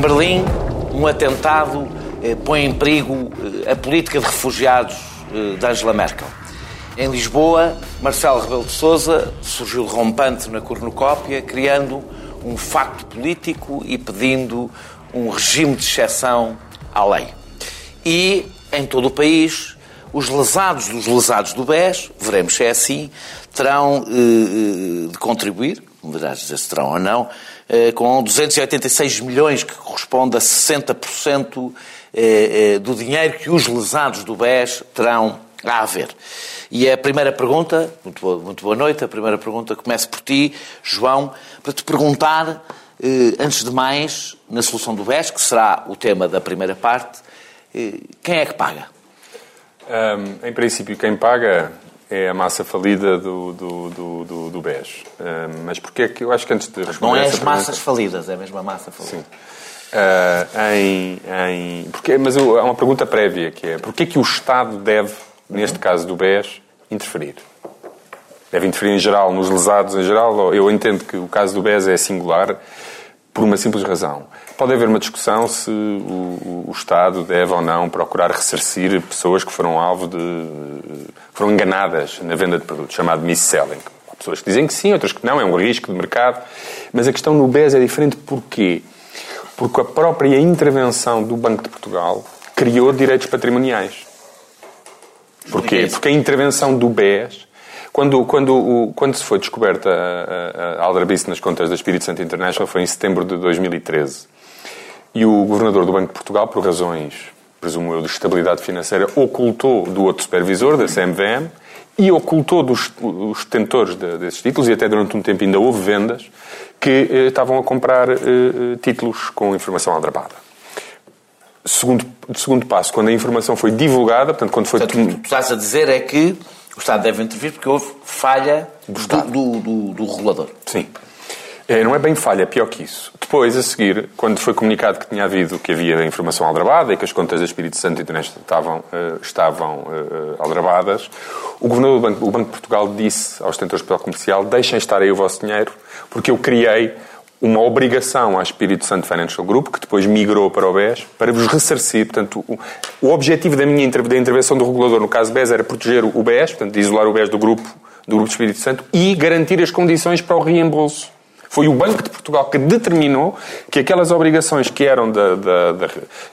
Em Berlim, um atentado eh, põe em perigo eh, a política de refugiados eh, de Angela Merkel. Em Lisboa, Marcelo Rebelo de Sousa surgiu rompante na cornucópia, criando um facto político e pedindo um regime de exceção à lei. E, em todo o país, os lesados dos lesados do BES, veremos se é assim, terão eh, de contribuir, verás dizer se terão ou não, com 286 milhões, que corresponde a 60% eh, eh, do dinheiro que os lesados do BES terão a haver. E a primeira pergunta, muito boa, muito boa noite, a primeira pergunta começa por ti, João, para te perguntar, eh, antes de mais, na solução do BES, que será o tema da primeira parte, eh, quem é que paga? Um, em princípio, quem paga é a massa falida do, do, do, do, do BES. Um, mas porquê é que eu acho que antes de responder Não é as pergunta... massas falidas, é mesmo a massa falida. Sim. Uh, em, em... Porque, mas há uma pergunta prévia que é porquê que o Estado deve, neste caso do BES, interferir? Deve interferir em geral, nos lesados em geral? Eu entendo que o caso do BES é singular por uma simples razão. Pode haver uma discussão se o, o, Estado deve ou não procurar ressarcir pessoas que foram alvo de. foram enganadas na venda de produtos, chamado mis-selling. Há pessoas que dizem que sim, outras que não, é um risco de mercado. Mas a questão no BES é diferente porquê? Porque a própria intervenção do Banco de Portugal criou direitos patrimoniais. Porquê? Porque a intervenção do BES quando, quando, quando se foi descoberta a, a, a aldrabice nas contas da Espírito Santo International foi em setembro de 2013. E o governador do Banco de Portugal, por razões, presumo eu, de estabilidade financeira, ocultou do outro supervisor, da CMVM, e ocultou dos os detentores de, desses títulos, e até durante um tempo ainda houve vendas, que eh, estavam a comprar eh, eh títulos com informação aldrabada. Segundo, segundo passo, quando a informação foi divulgada, portanto, quando foi... Portanto, o que tu estás a dizer é que o Estado deve intervir porque houve falha do, do, do, do regulador. Sim. É, não é bem falha, é pior que isso. Depois, a seguir, quando foi comunicado que tinha havido, que havia informação aldrabada e que as contas da Espírito Santo e do Neste estavam, uh, estavam uh, aldrabadas, o Governador do Banco, Banco de Portugal disse aos detentores de papel comercial deixem estar aí o vosso dinheiro porque eu criei uma obrigação à Espírito Santo Financial Group, que depois migrou para o BES, para vos ressarcir. Portanto, o, o objetivo da minha da intervenção do regulador no caso BES era proteger o BES, portanto, isolar o BES do grupo, do grupo Espírito Santo e garantir as condições para o reembolso. Foi o Banco de Portugal que determinou que aquelas obrigações que eram da, da, da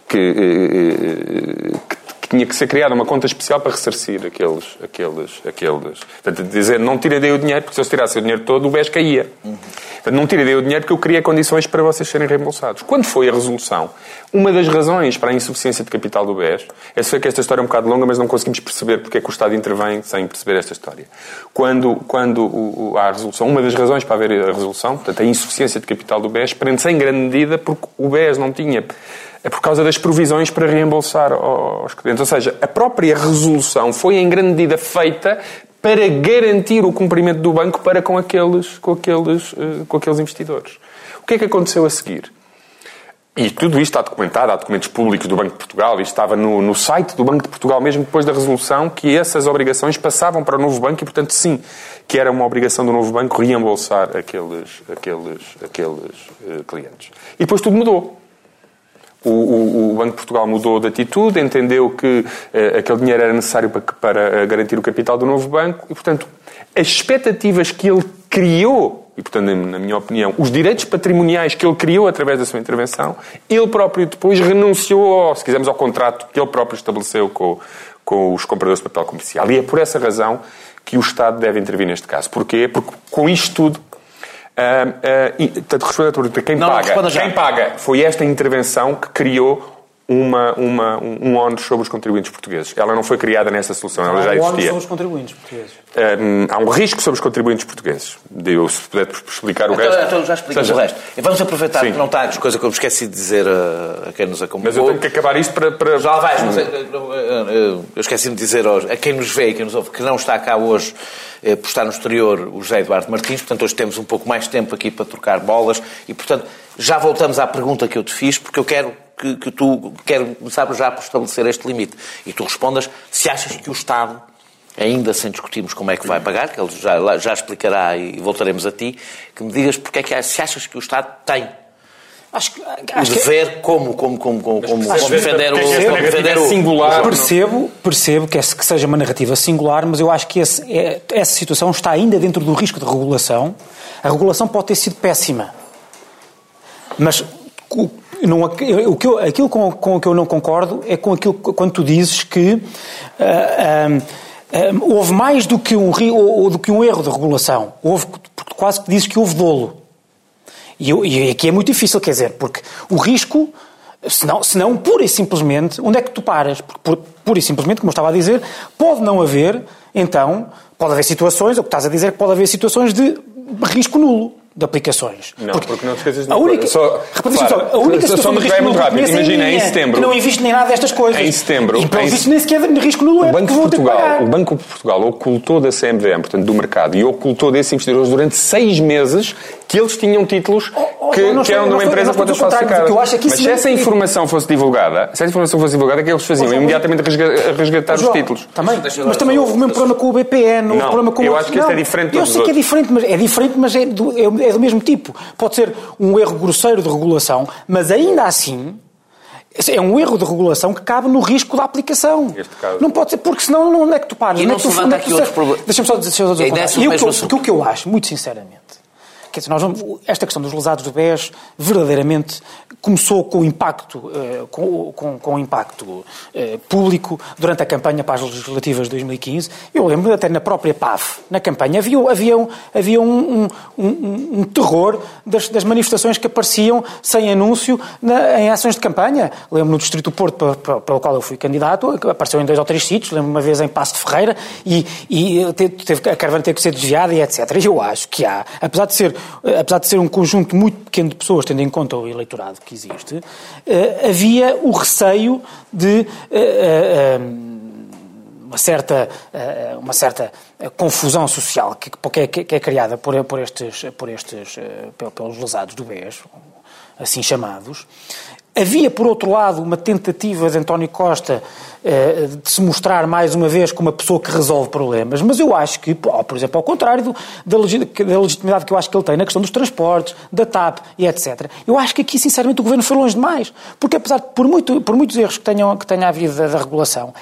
que, eh, eh, que que tinha que ser criada uma conta especial para ressarcir aqueles, aqueles, aqueles. Portanto, dizer, não tirem daí o dinheiro, porque se eu tirasse o dinheiro todo, o BES caía. Portanto, não tirem daí o dinheiro porque eu criei condições para vocês serem reembolsados. Quando foi a resolução, uma das razões para a insuficiência de capital do BES, é sei que esta história é um bocado longa, mas não conseguimos perceber porque é que o Estado intervém sem perceber esta história. Quando, quando o, o, há a resolução, uma das razões para haver a resolução, portanto, a insuficiência de capital do BES, prende-se em grande medida porque o BES não tinha é por causa das provisões para reembolsar aos clientes. Ou seja, a própria resolução foi em grande medida feita para garantir o cumprimento do banco para com aqueles, com aqueles, eh, com aqueles investidores. O que é que aconteceu a seguir? E tudo isto está documentado, há documentos públicos do Banco de Portugal, e estava no, no, site do Banco de Portugal, mesmo depois da resolução, que essas obrigações passavam para o novo banco e, portanto, sim, que era uma obrigação do novo banco reembolsar aqueles, aqueles, aqueles uh, clientes. E depois tudo mudou. O, o, o, Banco de Portugal mudou de atitude, entendeu que uh, aquele dinheiro era necessário para, para uh, garantir o capital do novo banco e, portanto, as expectativas que ele criou, e, portanto, na minha opinião, os direitos patrimoniais que ele criou através da sua intervenção, ele próprio depois renunciou, se quisermos, ao contrato que ele próprio estabeleceu com, com os compradores de papel comercial. E é por essa razão que o Estado deve intervir neste caso. Porquê? Porque com isto tudo Uh, uh, portanto, respondendo à pergunta, quem não, paga? Quem paga foi esta intervenção que criou uma, uma, um ónus sobre os contribuintes portugueses. Ela não foi criada nessa solução, ela já existia. Há um sobre os contribuintes portugueses. Um, há um risco sobre os contribuintes portugueses. Eu, se puder explicar o então, resto. Então já seja... o resto. Vamos aproveitar Sim. que não está as coisas que eu me esqueci de dizer a, a quem nos acompanhou. Mas eu tenho que acabar isto para... para... Já vais. Mas, eu esqueci-me de dizer a quem nos vê e quem nos ouve que não está cá hoje eh, por estar no exterior o José Eduardo Martins. Portanto, hoje temos um pouco mais tempo aqui para trocar bolas. E, portanto, já voltamos à pergunta que eu te fiz, porque eu quero que, que tu quero começar já por estabelecer este limite. E tu respondas se achas que o Estado, ainda sem discutirmos como é que vai pagar, que ele já, já explicará e voltaremos a ti, que me digas porque é que se achas que o Estado tem Acho, acho o dever que... como, como, como, como, como, como defender o, como defender o singular. Percebo, percebo que, que seja uma narrativa singular, mas eu acho que esse, é, essa situação está ainda dentro do risco de regulação. A regulação pode ter sido péssima. Mas o, não, o que eu, aquilo com, com o que eu não concordo é com aquilo quando tu dizes que uh, uh, uh, houve mais do que, um, ou, do que um erro de regulação. Houve, quase que dizes que houve dolo. E, e aqui é muito difícil, quer dizer, porque o risco, senão, senão pura e simplesmente, onde é que tu paras? Porque, pura e simplesmente, como eu estava a dizer, pode não haver, então, pode haver situações, o que estás a dizer é pode haver situações de risco nulo de aplicações. Não, porque, porque não te esqueças de a única, só, repara, só, a única situação de risco é muito rápido. Imagina, é em setembro. Que não investe nem nada destas coisas. Em setembro. E, pelo visto, nem sequer de risco nulo é o Banco de Portugal, O Banco de Portugal ocultou da CMVM, portanto, do mercado, e ocultou desses investidores durante seis meses que eles tinham títulos oh, oh, que, que eram de uma empresa com outras falsificadas. Mas se essa informação fosse divulgada, se essa informação fosse divulgada, o que eles faziam? Imediatamente resgatar os títulos. Também, mas também houve o mesmo problema com o BPN, houve problema com eu acho que este é diferente Eu sei que é diferente, mas é diferente, mas é do, é do mesmo tipo. Pode ser um erro grosseiro de regulação, mas ainda assim é um erro de regulação que cabe no risco da aplicação. Não pode ser, porque senão não é que tu pares. E não, não é se levanta aqui outro problema. Deixa-me só dizer, deixa dizer e o que, o que eu acho, muito sinceramente, Quer dizer, nós vamos, esta questão dos lesados do BES verdadeiramente começou com o impacto, eh, com, com, com impacto eh, público durante a campanha para as legislativas de 2015. Eu lembro até na própria PAF, na campanha, havia, havia, um, havia um, um, um, terror das, das, manifestações que apareciam sem anúncio na, em ações de campanha. Lembro no Distrito do Porto, para, para, o qual eu fui candidato, apareceu em dois ou três sítios, lembro uma vez em Passo de Ferreira, e, e teve, a caravana teve que ser desviada e etc. E eu acho que há, apesar de ser eh, apesar de ser um conjunto muito pequeno de pessoas, tendo em conta o eleitorado que existe, eh, havia o receio de eh, uma certa, uma certa confusão social que, é, que é criada por, por estes, por estes, pelos lesados do BES, assim chamados. Havia, por outro lado, uma tentativa de António Costa eh, de se mostrar mais uma vez como uma pessoa que resolve problemas, mas eu acho que, por exemplo, ao contrário do, da, legitimidade que eu acho que ele tem na questão dos transportes, da TAP e etc., eu acho que aqui, sinceramente, o governo foi longe demais. Porque, apesar de, por, muito, por muitos erros que, tenham, que tenha havido da, da regulação,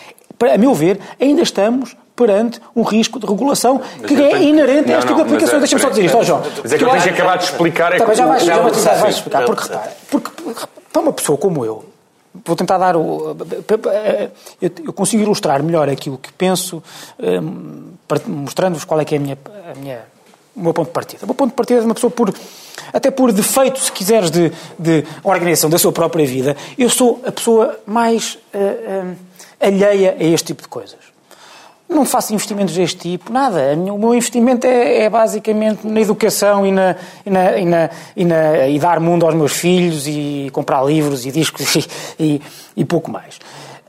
a meu ver, ainda estamos perante um risco de regulação mas que é tenho... inerente a este tipo de aplicações. É, Deixa-me só dizer isto, ó João. Mas é que eu tenho que acabar de explicar. É que já vais, já vais, vais explicar. Porque, repara, porque para uma pessoa como eu, vou tentar dar o. Eu consigo ilustrar melhor aquilo que penso, hum, mostrando-vos qual é que é a minha, a minha, o meu ponto de partida. O meu ponto de partida é de uma pessoa por. Até por defeito, se quiseres, de, de organização da sua própria vida, eu sou a pessoa mais uh, uh, alheia a este tipo de coisas. Não faço investimentos deste tipo, nada. O meu investimento é, é basicamente na educação e, na, e, na, e, na, e, na, e, dar mundo aos meus filhos e comprar livros e discos e, e pouco mais.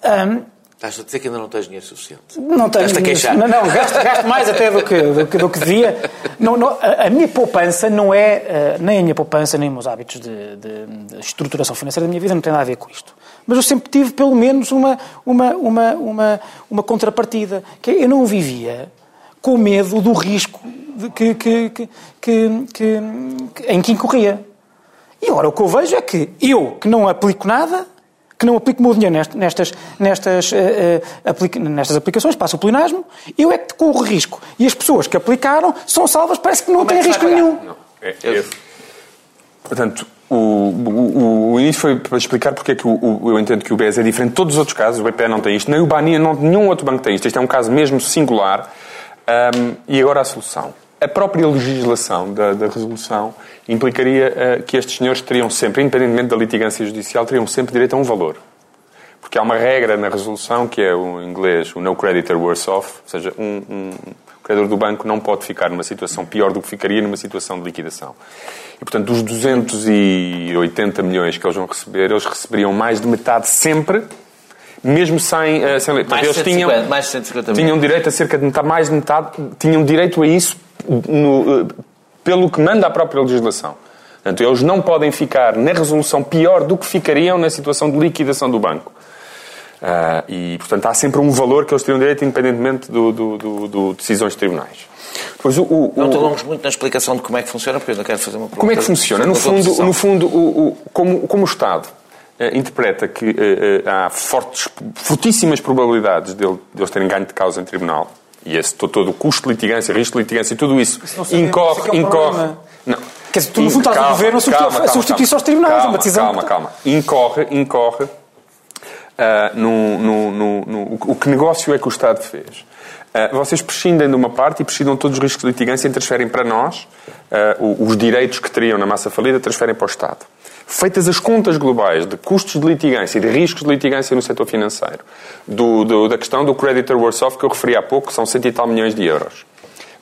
Um, Estás a dizer que ainda não tens dinheiro suficiente? Não tenho. Estás a queixar? Não, não gasto, gasto, mais até do que, do que, do que devia. Não, não, a, minha poupança não é, uh, nem a minha poupança, nem os meus hábitos de, de, de, estruturação financeira da minha vida não tem nada a ver com isto. Mas eu sempre tive, pelo menos, uma, uma, uma, uma, uma contrapartida. Que é, eu não vivia com medo do risco de, que, que, que, que, em que incorria. E agora o que eu vejo é que eu, que não aplico nada, que não aplico o meu dinheiro nestas, nestas, uh, aplica, nestas aplicações, passo o plenasmo, eu é que corro risco. E as pessoas que aplicaram são salvas, parece que não Como têm é que risco nenhum. Não. É, é, portanto, o, o, o, início foi para explicar porque é que o, eu entendo que o BES é diferente de todos os outros casos. O BPE não tem isto, nem o Bania, não, nenhum outro banco tem isto. Este é um caso mesmo singular. Um, e agora a solução. A própria legislação da, da resolução implicaria uh, que estes senhores teriam sempre, independentemente da litigância judicial, teriam sempre direito a um valor. Porque há uma regra na resolução que é o inglês, o no creditor worse off, ou seja, um, um credor do banco não pode ficar numa situação pior do que ficaria numa situação de liquidação. E, portanto, dos 280 milhões que eles vão receber, eles receberiam mais de metade sempre mesmo sem, uh, sem mais eles 150, tinham, mais 150 tinham direito a cerca de metade, mais de metade, tinham direito a isso no, uh, pelo que manda a própria legislação. Portanto, eles não podem ficar na resolução pior do que ficariam na situação de liquidação do banco. Uh, e, portanto, há sempre um valor que eles teriam direito, independentemente de do, do, do, decisões de tribunais. Pois o, o, não te muito na explicação de como é que funciona, porque eu não quero fazer uma pergunta. Como é que funciona? No fundo, no fundo o, como, como o Estado eh, interpreta que eh, eh, há fortes, fortíssimas probabilidades de eles terem ganho de causa em tribunal, e esse todo o custo de litigância, risco de litigância e tudo isso, isso incorre. É incorre não. Quer dizer, tu no fundo estás a governo a substituir só os tribunais, calma, é uma decisão. Calma, calma. Incorre, incorre uh, no, no, no, no, o que negócio é que o Estado fez. Uh, vocês prescindem de uma parte e prescindam todos os riscos de litigância e transferem para nós uh, os direitos que teriam na massa falida, transferem para o Estado. Feitas as contas globais de custos de litigância e de riscos de litigância no setor financeiro, do, do, da questão do creditor worse off que eu referi há pouco, que são cento e tal milhões de euros,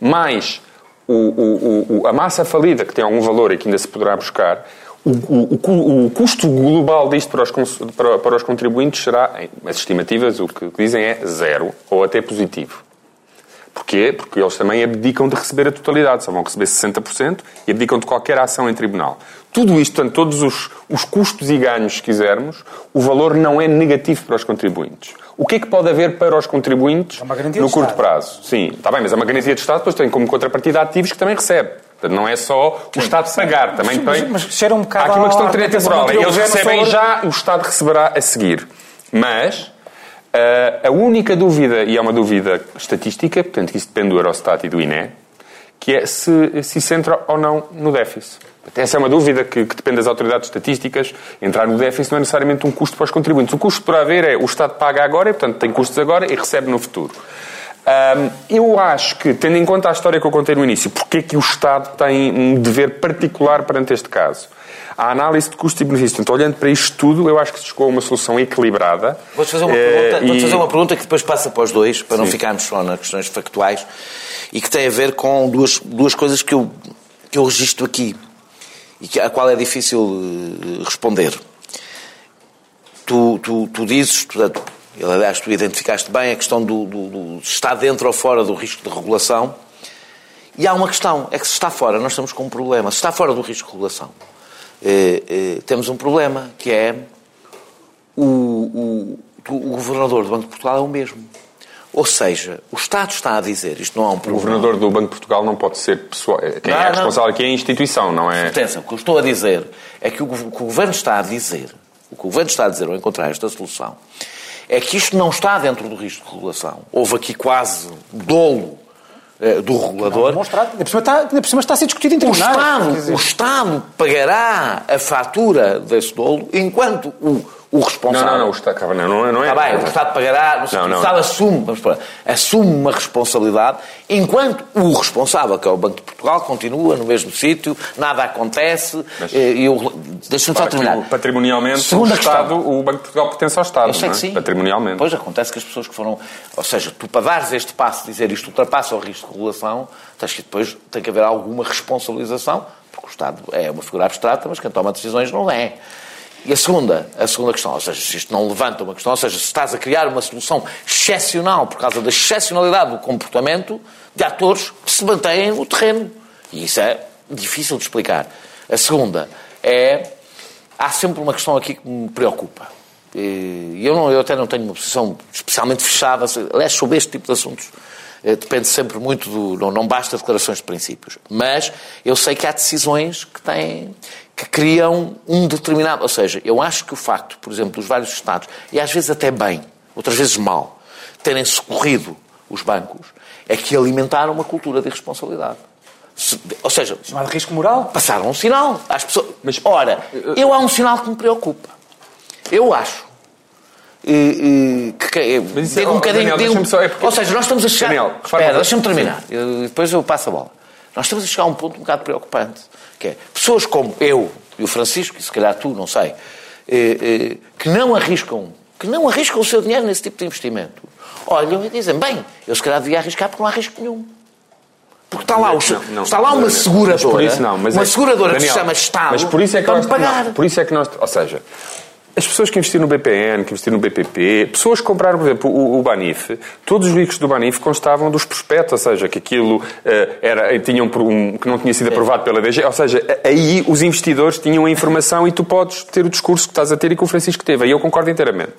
mais o, o, o, a massa falida, que tem algum valor e que ainda se poderá buscar, o, custo global disto para os, para, para os contribuintes será, as estimativas, o que dizem é zero ou até positivo. Porquê? Porque eles também abdicam de receber a totalidade, só vão receber 60% e abdicam de qualquer ação em tribunal. Tudo isto, portanto, todos os, os custos e ganhos, se quisermos, o valor não é negativo para os contribuintes. O que é que pode haver para os contribuintes é no curto prazo? Sim, está bem, mas é uma garantia de Estado, depois tem como contrapartida ativos que também recebe. Não é só o Estado pagar, também tem... Mas, mas um bocado Há aqui uma questão de temporal. Eles recebem já, o Estado receberá a seguir. Mas Uh, a única dúvida, e é uma dúvida estatística, portanto isso depende do Eurostat e do INE, que é se, se isso entra ou não no déficit. Essa é uma dúvida que, que, depende das autoridades estatísticas. Entrar no déficit não é necessariamente um custo para os contribuintes. O custo por haver é o Estado paga agora, e, portanto tem custos agora e recebe no futuro. Um, eu acho que, tendo em conta a história que eu contei no início, porque é que o Estado tem um dever particular perante este caso? a análise de custo e benefício. Então, olhando para isto tudo, eu acho que se chegou a uma solução equilibrada. Vou-te fazer, uma pergunta, eh, e... fazer uma pergunta que depois passa para os dois, para Sim. não ficarmos só nas questões factuais, e que tem a ver com duas, duas coisas que eu, que eu registro aqui, e que, a qual é difícil eh, responder. Tu, tu, tu dizes, portanto, aliás, tu identificaste bem a questão do, do, do estar dentro ou fora do risco de regulação. E há uma questão, é que se está fora, nós estamos com um problema. Se está fora do risco de regulação, eh, eh, temos um problema, que é o, o, o, governador do Banco de Portugal é o mesmo. Ou seja, o Estado está a dizer, isto não é um problema. O governador do Banco de Portugal não pode ser pessoal. Quem não, é responsável aqui é a instituição, não é? Atenção, o que eu estou a dizer é que o, que o Governo está a dizer, o que o Governo está a dizer ao encontrar esta solução, é que isto não está dentro do risco de regulação. Houve aqui quase dolo eh, do regulador. Não, ainda, por cima está, por cima está a ser discutido em tribunais. O Estado, o Estado pagará a fatura desse dolo enquanto o o responsável. Não, não, não, o Estado, não, não, não é. Está bem, o Estado pagará, não, não, o Estado assume, vamos para, assume uma responsabilidade, enquanto o responsável, que é o Banco de Portugal, continua no mesmo sítio, nada acontece. Mas, eh, eu, deixa-me só terminar. Patrimonialmente, Segunda o, Estado, questão. o Banco de Portugal pertence ao Estado. Eu sei que é? sim. Patrimonialmente. Pois acontece que as pessoas que foram. Ou seja, tu para dares este passo, dizer isto ultrapassa o risco de regulação, tens que depois tem que haver alguma responsabilização, porque o Estado é uma figura abstrata, mas quem toma decisões não é. E a segunda, a segunda questão, ou seja, se isto não levanta uma questão, ou seja, se estás a criar uma solução excepcional por causa da excepcionalidade do comportamento de atores que se mantêm no terreno. E isso é difícil de explicar. A segunda é. Há sempre uma questão aqui que me preocupa. E eu, não, eu até não tenho uma posição especialmente fechada, aliás, sobre este tipo de assuntos. Eh, depende sempre muito do. Não, não basta declarações de princípios. Mas eu sei que há decisões que têm que criam um determinado. Ou seja, eu acho que o facto, por exemplo, dos vários Estados, e às vezes até bem, outras vezes mal, terem socorrido os bancos, é que alimentaram uma cultura de irresponsabilidade. ou seja, chamado risco moral. Passaram um sinal às pessoas. Mas, ora, eu há um sinal que me preocupa. Eu acho e, e, que, digo é, um bocadinho. Daniel, digo, só, é porque... Ou seja, nós estamos a chegar. Daniel, espera, deixa-me terminar. Eu, depois eu passo a bola. Nós estamos a chegar a um ponto um bocado preocupante. Que é pessoas como eu e o Francisco, e se calhar tu, não sei, eh, eh, que não arriscam, que não arriscam o seu dinheiro nesse tipo de investimento, olham e dizem, bem, eu se calhar devia arriscar porque não há risco nenhum. Porque está lá, o, não, não, está lá uma seguradora, não, uma é, seguradora Daniel, que se chama Estado mas por isso é que para nós, pagar. por isso é que nós, ou seja, as pessoas que investiram no BPN, que investiram no BPP, pessoas que compraram, por exemplo, o, o Banif, todos os ricos do Banif constavam dos prospectos, ou seja, que aquilo uh, era, tinham um, que não tinha sido aprovado pela DG, ou seja, aí os investidores tinham a informação e tu podes ter o discurso que estás a ter e que o Francisco teve. Aí eu concordo inteiramente.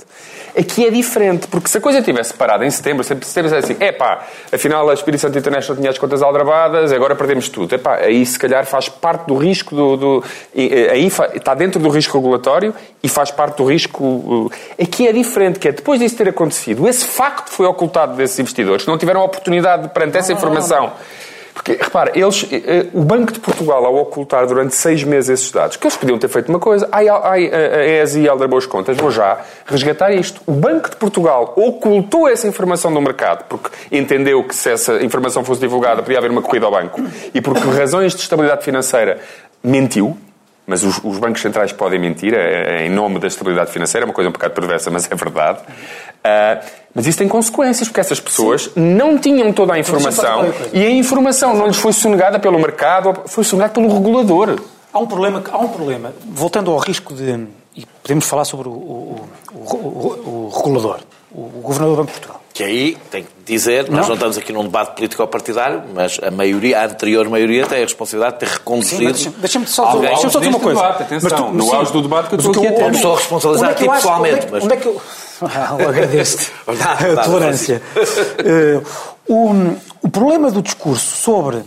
Aqui é diferente, porque se a coisa tivesse parado em setembro, se setembro é assim, é pá, afinal a Espírito Santo International tinha as contas aldrabadas, agora perdemos tudo. É pá, aí se calhar faz parte do risco do. do aí está dentro do risco regulatório e faz parte do risco. Aqui é diferente, que é depois disso ter acontecido, esse facto foi ocultado desses investidores, que não tiveram a oportunidade perante essa informação. Porque, repara, eles, eh, eh, o Banco de Portugal, ao ocultar durante seis meses esses dados, que eles podiam ter feito uma coisa, ai, ai, a ESI Alder Boas Contas, vou já resgatar isto. O Banco de Portugal ocultou essa informação do mercado, porque entendeu que se essa informação fosse divulgada podia haver uma corrida ao banco, e porque por razões de estabilidade financeira mentiu, mas os, os, bancos centrais podem mentir é, é, em nome da estabilidade financeira, é uma coisa um bocado perversa, mas é verdade. Uh, mas isso tem consequências, porque essas pessoas Sim. não tinham toda a informação e a informação não lhes foi sonegada pelo mercado, foi sonegada pelo regulador. Há um problema, há um problema. Voltando ao risco de. E podemos falar sobre o, o, o, o regulador, o governador do Banco de Portugal. Que aí, tem que dizer, nós não, não estamos aqui num debate político-partidário, mas a maioria, a anterior maioria tem a responsabilidade de ter reconduzido... Deixa-me só, deixa só dizer uma coisa. Debate, atenção, tu, no auge do debate que eu estou aqui a ter. Estou a responsabilizar aqui pessoalmente, mas... Onde é que eu... Ah, agradeço-te a tolerância. Uh, o, o problema do discurso sobre...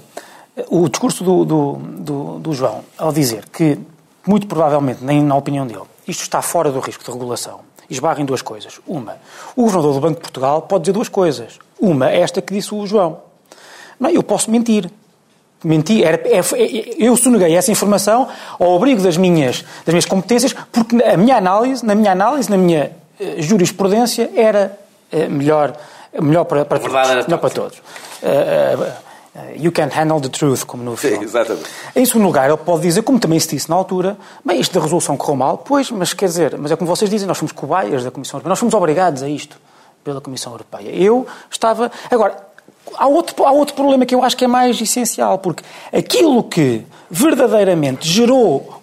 O discurso do, do, do, do João, ao dizer que, muito provavelmente, nem na opinião dele, isto está fora do risco de regulação esbarra em duas coisas. Uma, o governador do Banco de Portugal pode dizer duas coisas. Uma, esta que disse o João. Não, eu posso mentir. Mentir, era, é, é, eu soneguei essa informação ao abrigo das minhas, das minhas competências, porque a minha análise, na minha análise, na minha uh, jurisprudência, era uh, melhor, melhor para, para todos. Melhor para todos. Uh, you can't handle the truth, como no filme. Sim, exatamente. Em segundo lugar, ele pode dizer, como também se disse na altura, bem, isto da resolução correu mal, pois, mas quer dizer, mas é como vocês dizem, nós fomos cobaias da Comissão Europeia, nós fomos obrigados a isto pela Comissão Europeia. Eu estava. Agora, há outro, há outro problema que eu acho que é mais essencial, porque aquilo que verdadeiramente gerou,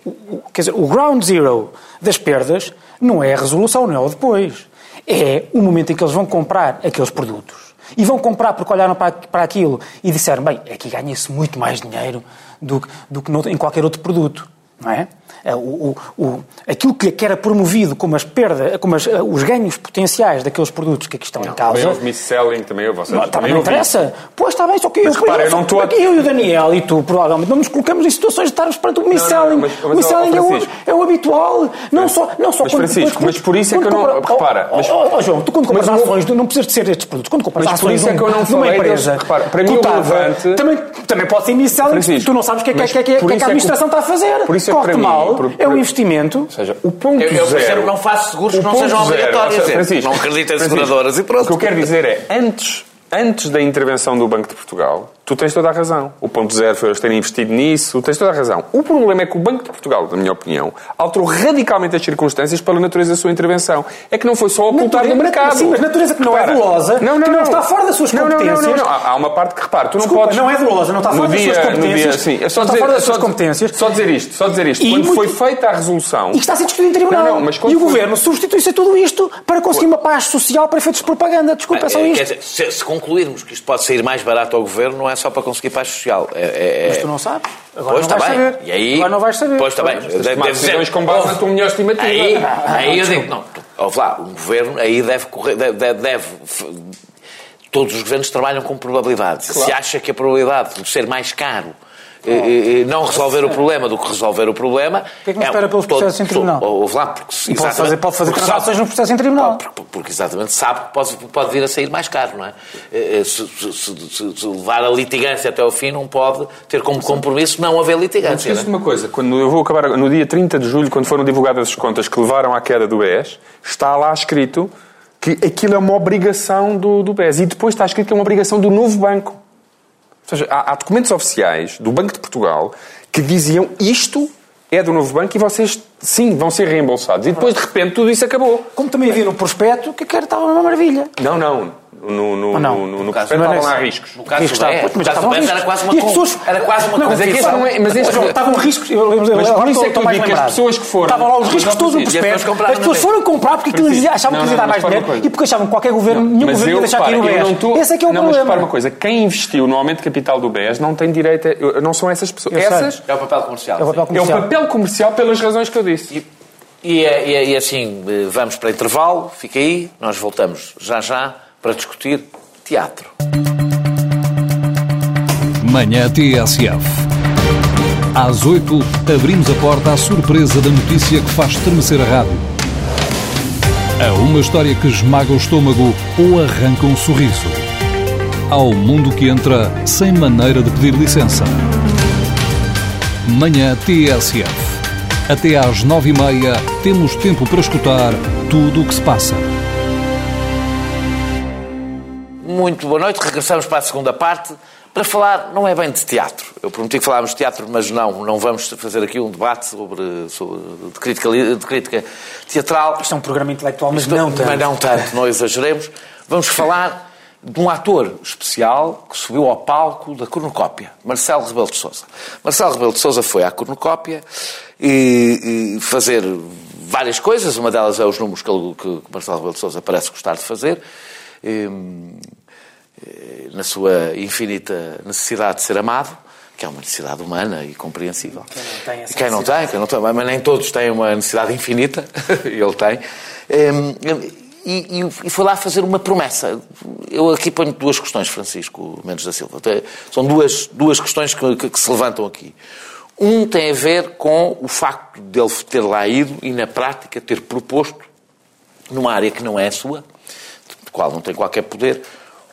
quer dizer, o ground zero das perdas, não é a resolução, não é o depois. É o momento em que eles vão comprar aqueles produtos e vão comprar porque olharam para, para aquilo e disseram, bem, aqui ganha-se muito mais dinheiro do, do que em qualquer outro produto. Não é? É, o, o, o, aquilo que era promovido como as perdas, como as, os ganhos potenciais daqueles produtos que aqui estão não, em causa. Também houve mis-selling, também houve. Não, também não interessa. Pois está bem, só que mas, eu, repara, eu, não estou a... eu e o Daniel e tu, provavelmente, não nos colocamos em situações de estarmos perante o mis-selling. O mis-selling é, o, é o habitual. Não só, não só mas, quando, Francisco, quando, mas por isso é que eu não. Repara. Mas, oh, oh, João, tu quando compras ações, não precisas de ser estes produtos. Quando compras ações é eu numa empresa. Repara, para mim o relevante. Também pode ser mis-selling, tu não sabes o que é que a administração está a fazer. Corre mal, é um investimento ou seja, o ponto eu, eu, zero... Eu não faço seguros que não sejam obrigatórios. Francisco, não acredito em seguradoras e pronto. O que eu quero dizer é, antes, antes da intervenção do Banco de Portugal, Tu tens toda a razão. O ponto zero foi eles terem investido nisso, tens toda a razão. O problema é que o Banco de Portugal, na minha opinião, alterou radicalmente as circunstâncias pela natureza da sua intervenção. É que não foi só ocultar natureza, no mercado. Sim, mas natureza que não é repara, é dolosa, não, não, que não, não, está fora das suas competências. Não, não, não, Há uma parte que, repara, tu Desculpa, não podes... não é dolosa, não está fora das suas competências. Dia, sim, é só dizer, está fora das suas competências. Só dizer isto, só dizer isto. E quando muito... foi feita a resolução... E está a ser discutido em tribunal. Não, não, mas e o foi... Governo substitui-se a tudo isto para conseguir uma paz social para efeitos de propaganda. Desculpa, é só isto. Quer dizer, se concluirmos que isto pode sair mais barato ao Governo, não é só para conseguir paz social. É, é, é, Mas tu não sabes. Agora pois não está bem. Saber. E aí, Agora não vais saber. Pois está bem. Deve, deve ser com base na tua melhor estimativa. Aí, aí eu digo, não, ouve lá, um governo aí deve correr, deve, deve todos os governos trabalham com probabilidade. Claro. Se acha que a probabilidade de ser mais caro não resolver o problema do que resolver o problema. Porquê é que não espera pelos processos em tribunal? Lá, porque, e pode fazer, pode fazer transações no processo em tribunal. Porque, porque, exatamente sabe que pode, pode vir a sair mais caro, não é? Eh, eh, se, se, se, se levar a litigância até ao fim, não pode ter como compromisso não haver litigância. Mas é? uma coisa, quando eu vou acabar no dia 30 de julho, quando foram divulgadas as contas que levaram à queda do BES, está lá escrito que aquilo é uma obrigação do, do BES. E depois está escrito que é uma obrigação do novo banco. Ou seja, há, há documentos oficiais do Banco de Portugal que diziam isto é do novo banco e vocês, sim, vão ser reembolsados. E depois, de repente, tudo isso acabou. Como também havia no prospecto, que a cara estava uma maravilha. Não, não. No, no, no, no, no caso, estavam lá riscos. No caso riscos, do BES, mas estavam riscos. Era quase uma, pessoas, era quase uma não, mas é que não é, mas estes estavam riscos. Mas por isso é que eu digo que as pessoas que foram. Estavam lá os riscos todos no prospecto. As pessoas foram comprar porque aquilo achavam que ia dar mais dinheiro e porque achavam que qualquer governo, nenhum governo ia deixar cair o BES. Esse é que é o problema. Mas repara uma coisa, quem investiu no aumento de capital do BES não tem direito, não são essas pessoas. Essas é o papel comercial. É o papel comercial. É o papel comercial pelas razões que eu disse. E, e, e assim, vamos para intervalo, fica aí, nós voltamos já já para discutir teatro. Manhã TSF. Às 8, abrimos a porta à surpresa da notícia que faz estremecer a rádio. A uma história que esmaga o estômago ou arranca um sorriso. Ao mundo que entra sem maneira de pedir licença. Manhã TSF. Até às nove e meia temos tempo para escutar tudo o que se passa. Muito boa noite. Regressamos para a segunda parte para falar, não é bem de teatro. Eu prometi que falávamos de teatro, mas não, não vamos fazer aqui um debate sobre, sobre de, crítica, de crítica teatral. Isto é um programa intelectual, mas Isto, não tanto. Mas não tanto, não exageremos. Vamos falar de um ator especial que subiu ao palco da cornucópia, Marcelo Rebelo de Sousa. Marcelo Rebelo de Sousa foi à cornucópia e, e fazer várias coisas, uma delas é os números que, que Marcelo Rebelo de Sousa parece gostar de fazer. E, eh, na sua infinita necessidade de ser amado, que é uma necessidade humana e compreensível. Quem não tem, quem não tem, quem não tem, mas nem todos têm uma necessidade infinita, ele tem. E, e, foi lá fazer uma promessa. Eu aqui ponho duas questões, Francisco Mendes da Silva. São duas, duas questões que, que, que se levantam aqui. Um tem a ver com o facto dele ter lá ido e, na prática, ter proposto, numa área que não é a sua, qual não tem qualquer poder,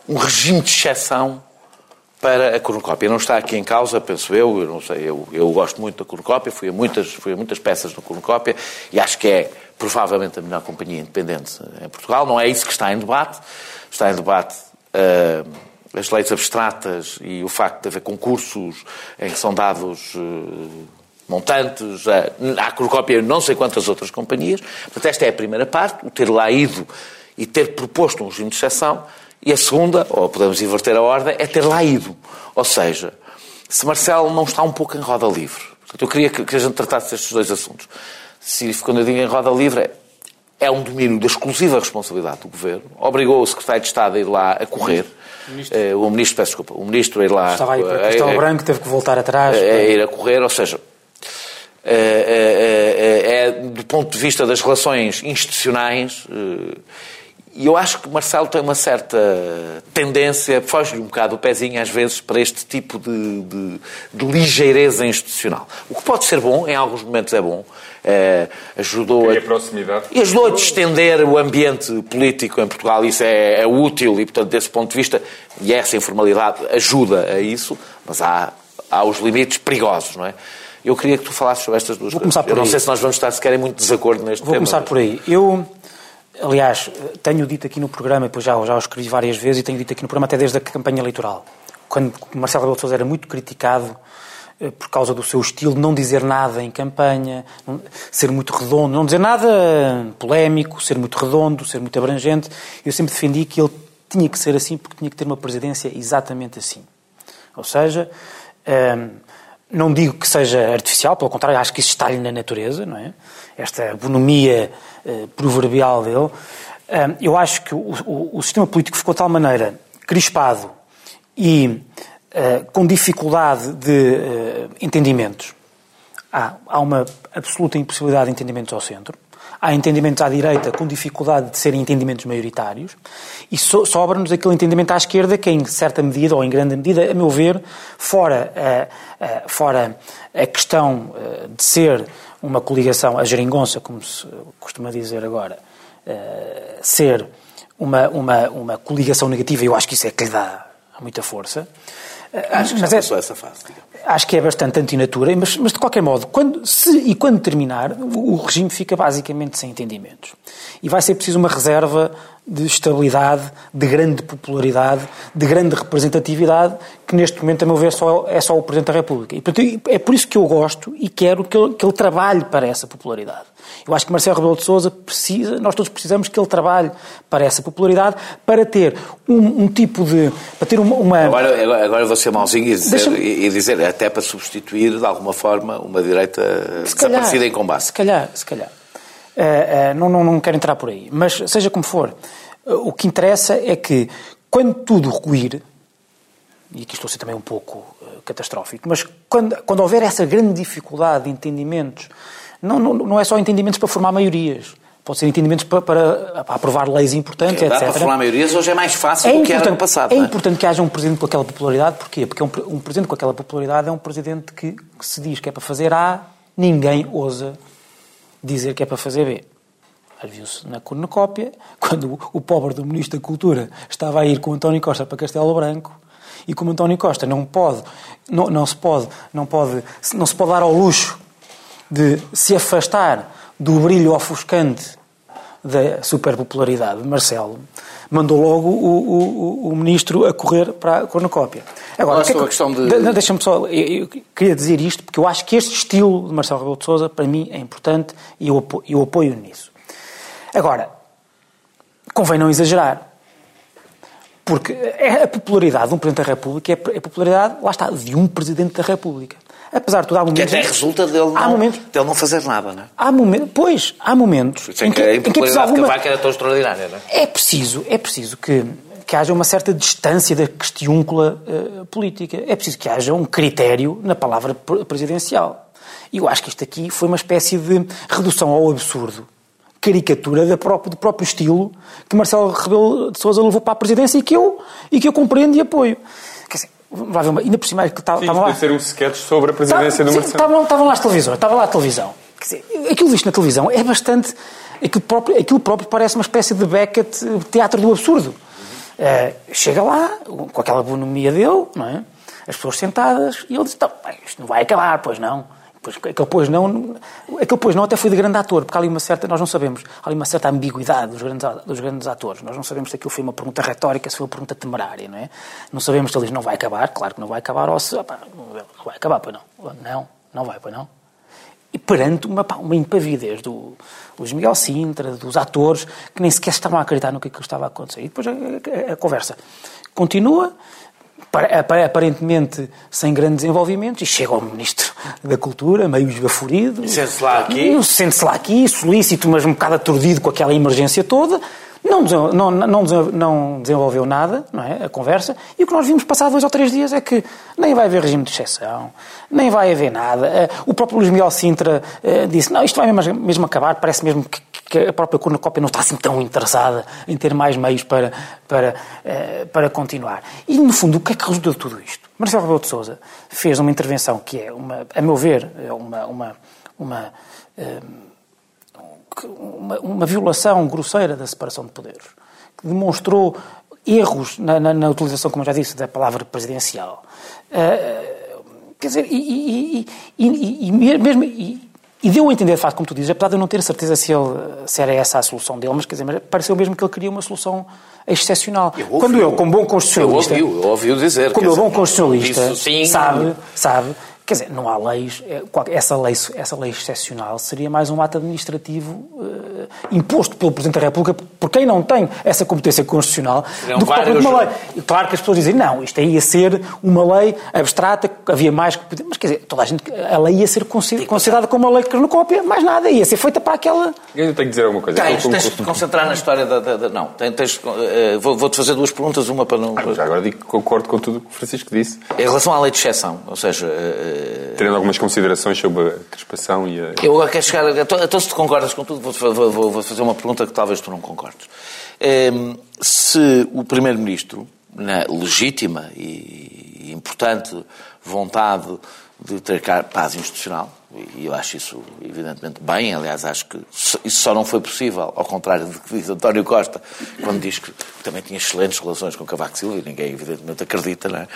um regime de exceção para a cornucópia. Não está aqui em causa, penso eu, eu não sei, eu, eu gosto muito da cornucópia, fui a muitas, fui a muitas peças da cornucópia e acho que é provavelmente a melhor companhia independente em Portugal. Não é isso que está em debate. Está em debate uh, as leis abstratas e o facto de haver concursos em que são dados uh, montantes. Uh, há cornucópia não sei quantas outras companhias. Portanto, esta é a primeira parte, o ter lá ido e ter proposto um regime de exceção. E a segunda, ou podemos inverter a ordem, é ter lá ido. Ou seja, se Marcelo não está um pouco em roda livre. Portanto, eu queria que a gente tratasse destes dois assuntos. Se, quando eu digo em roda livre, é um domínio da exclusiva responsabilidade do Governo. Obrigou o Secretário de Estado a ir lá a correr. Ministro. Eh, o Ministro, peço desculpa, o Ministro a ir lá... Estava aí para Castelo é, Branco, teve que voltar atrás. É, ir a correr, ou seja, é, é, é, do ponto de vista das relações institucionais e eu acho que Marcelo tem uma certa tendência, foge-lhe um bocado o pezinho às vezes para este tipo de, de, de, ligeireza institucional. O que pode ser bom, em alguns momentos é bom. É, ajudou a, a proximidade. E ajudou a distender o ambiente político em Portugal. Isso é, é útil e, portanto, desse ponto de vista, e essa informalidade ajuda a isso, mas há, há os limites perigosos, não é? Eu queria que tu falasses sobre estas duas Vou coisas. Começar por Eu não aí. sei se nós vamos estar sequer em muito desacordo neste Vou tema. Vou começar por aí. Eu Aliás, tenho dito aqui no programa, depois já, já o escrevi várias vezes e tenho dito aqui no programa até desde a campanha eleitoral, quando Marcelo Rebelo de Sousa era muito criticado eh, por causa do seu estilo de não dizer nada em campanha, ser muito redondo, não dizer nada polémico, ser muito redondo, ser muito abrangente. Eu sempre defendi que ele tinha que ser assim porque tinha que ter uma presidência exatamente assim. Ou seja, ehm, não digo que seja artificial, pelo contrário, acho que isso está-lhe na natureza, não é? Esta bonomia uh, proverbial dele. Uh, eu acho que o, o, o, sistema político ficou de tal maneira crispado e uh, com dificuldade de entendimentos. Há, há uma absoluta impossibilidade de entendimentos ao centro. Há entendimentos à direita com dificuldade de serem entendimentos maioritários e so, sobra-nos aquele entendimento à esquerda que, em certa medida, ou em grande medida, a meu ver, fora, uh, uh, fora a questão uh, de ser uma coligação, a geringonça, como se costuma dizer agora, ser uma, uma, uma coligação negativa, eu acho que isso é que lhe dá muita força. Acho que já passou é, essa fase. Digamos. Acho que é bastante antinatura, mas, mas de qualquer modo, quando, se e quando terminar, o, o regime fica basicamente sem entendimentos. E vai ser preciso uma reserva de estabilidade, de grande popularidade, de grande representatividade, que neste momento, a meu ver, só, é só o Presidente da República. E portanto, é por isso que eu gosto e quero que ele, que ele trabalhe para essa popularidade. Eu acho que Marcelo Rebelo de Sousa precisa, nós todos precisamos que ele trabalhe para essa popularidade, para ter um, um tipo de. para ter uma. uma... Agora, agora vou ser mauzinho e dizer, e dizer, até para substituir de alguma forma uma direita se desaparecida calhar, em combate. Se calhar, se calhar. Uh, uh, não, não, não quero entrar por aí, mas seja como for, uh, o que interessa é que quando tudo ruir, e aqui estou a ser também um pouco catastrófico, mas quando, quando houver essa grande dificuldade de entendimentos não, não, não é só entendimentos para formar maiorias. Pode ser entendimentos para, para, para aprovar leis importantes, é, etc. Para formar maiorias hoje é mais fácil é do que era no passado. É, é, importante que haja um presidente com aquela popularidade. Porquê? Porque um, um presidente com aquela popularidade é um presidente que, que, se diz que é para fazer A, ninguém ousa dizer que é para fazer B. Viu-se na cornucópia, quando o, o pobre do Ministro da Cultura estava a ir com António Costa para Castelo Branco, e como António Costa não pode, não, não se pode, não pode, não se pode dar ao luxo de se afastar do brilho ofuscante da superpopularidade de Marcelo, mandou logo o, o, o, ministro a correr para a cornucópia. Agora, que é que, a questão de... Deixa-me só, eu, eu, queria dizer isto, porque eu acho que este estilo de Marcelo Rebelo de Sousa, para mim, é importante e eu, eu apoio nisso. Agora, convém não exagerar. Porque a popularidade de um Presidente da República é a popularidade, lá está, de um Presidente da República. Apesar de tudo, há momentos... Que até resulta dele não, momentos, dele não fazer nada, não é? Há momentos, pois, há momentos... Isso é em que, a impopularidade de Cavaco era tão extraordinária, não é? É preciso, é preciso que, que haja uma certa distância da questiúncula uh, política. É preciso que haja um critério na palavra presidencial. E eu acho que isto aqui foi uma espécie de redução ao absurdo caricatura do próprio, do próprio estilo que Marcelo Rebelo de Sousa levou para a presidência e que eu, e que eu compreendo e apoio. Quer dizer, ainda por cima que estavam lá. ser um sketch sobre a presidência do Marcelo. Estavam, estavam lá as televisões, estava lá a televisão. Quer dizer, aquilo visto na televisão é bastante. Aquilo próprio, aquilo próprio parece uma espécie de Beckett teatro do absurdo. Uh, chega lá, com aquela bonomia dele, não é? As pessoas sentadas, e ele diz: então, isto não vai acabar, pois não. Pois, aquele pois não, aquele pois não até foi de grande ator, porque há ali uma certa, nós não sabemos, há ali uma certa ambiguidade dos grandes, dos grandes atores. Nós não sabemos se aquilo foi uma pergunta retórica, se foi uma pergunta temerária, não é? Não sabemos se ele diz não vai acabar, claro que não vai acabar, ou se, opa, vai acabar, pois não. Não, não vai, pois não. E perante uma, pá, uma impavidez do Luís Miguel Sintra, dos atores, que nem sequer estavam a acreditar no que, é que estava a acontecer. E depois a, a, a conversa continua, aparentemente sem grande desenvolvimento, e chega ao Ministro da Cultura, meio esbaforido. Sente-se lá aqui. Sente-se lá aqui, solícito, mas um bocado aturdido com aquela emergência toda. Não, não, não, não desenvolveu nada, não é? A conversa. E o que nós vimos passar dois ou três dias é que nem vai haver regime de exceção, nem vai haver nada. Eh, o próprio Luís Miguel Sintra eh, disse: não, isto vai mesmo acabar, parece mesmo que que a própria cornucópia não está assim tão interessada em ter mais meios para, para, uh, para continuar. E, no fundo, o que é que resulta de tudo isto? Marcelo Rebelo de Sousa fez uma intervenção que é, uma, a meu ver, é uma, uma, uma, uh, uma, uma violação grosseira da separação de poderes, que demonstrou erros na, na, na, utilização, como já disse, da palavra presidencial. Uh, quer dizer, e, e, e, e mesmo. E deu a entender, de facto, como tu dizes, apesar de eu não ter certeza se, ele, se era essa a solução dele, mas quer dizer, pareceu mesmo que ele queria uma solução excepcional. Eu Quando eu, como bom constitucionalista... Eu ouvi, eu ouvi dizer. Como eu, bom constitucionalista, sabe, sabe Quer dizer, não há leis. É, essa lei, essa lei excepcional seria mais um ato administrativo uh, imposto pelo Presidente da República por quem não tem essa competência constitucional Seriam do que vários... uma lei. E claro que as pessoas dizem, não, isto aí ia ser uma lei abstrata, havia mais que. Mas quer dizer, toda a gente. A lei ia ser considerada como uma lei cronocópia, mais nada, ia ser feita para aquela. Eu tenho que dizer alguma coisa. Tens, tens de te concentrar na história da. da, da não, tens, uh, vou-te fazer duas perguntas, uma para não. Ah, já agora digo que concordo com tudo o que o Francisco disse. Em relação à lei de exceção, ou seja. Uh, Tendo algumas considerações sobre a crispação e a... Eu quero chegar... Então, se tu concordas com tudo, vou, vou, vou fazer uma pergunta que talvez tu não concordes. Um, se o Primeiro-Ministro, na legítima e importante vontade de ter paz institucional, e eu acho isso evidentemente bem, aliás, acho que isso só não foi possível, ao contrário do que diz António Costa, quando diz que também tinha excelentes relações com Cavaco Silva, e ninguém evidentemente acredita, não é,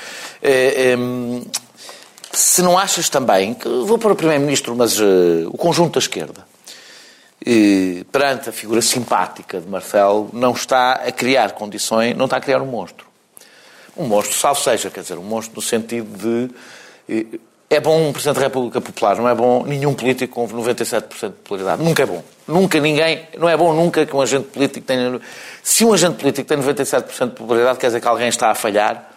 é se não achas também, que vou para o Primeiro-Ministro, mas uh, o conjunto da esquerda, uh, perante a figura simpática de Marcelo, não está a criar condições, não está a criar um monstro. Um monstro, salvo seja, quer dizer, um monstro no sentido de uh, é bom um Presidente da República popular, não é bom nenhum político com 97% de popularidade. Nunca é bom. Nunca ninguém, não é bom nunca que um agente político tenha... Se um agente político tem 97% de popularidade, quer dizer que alguém está a falhar.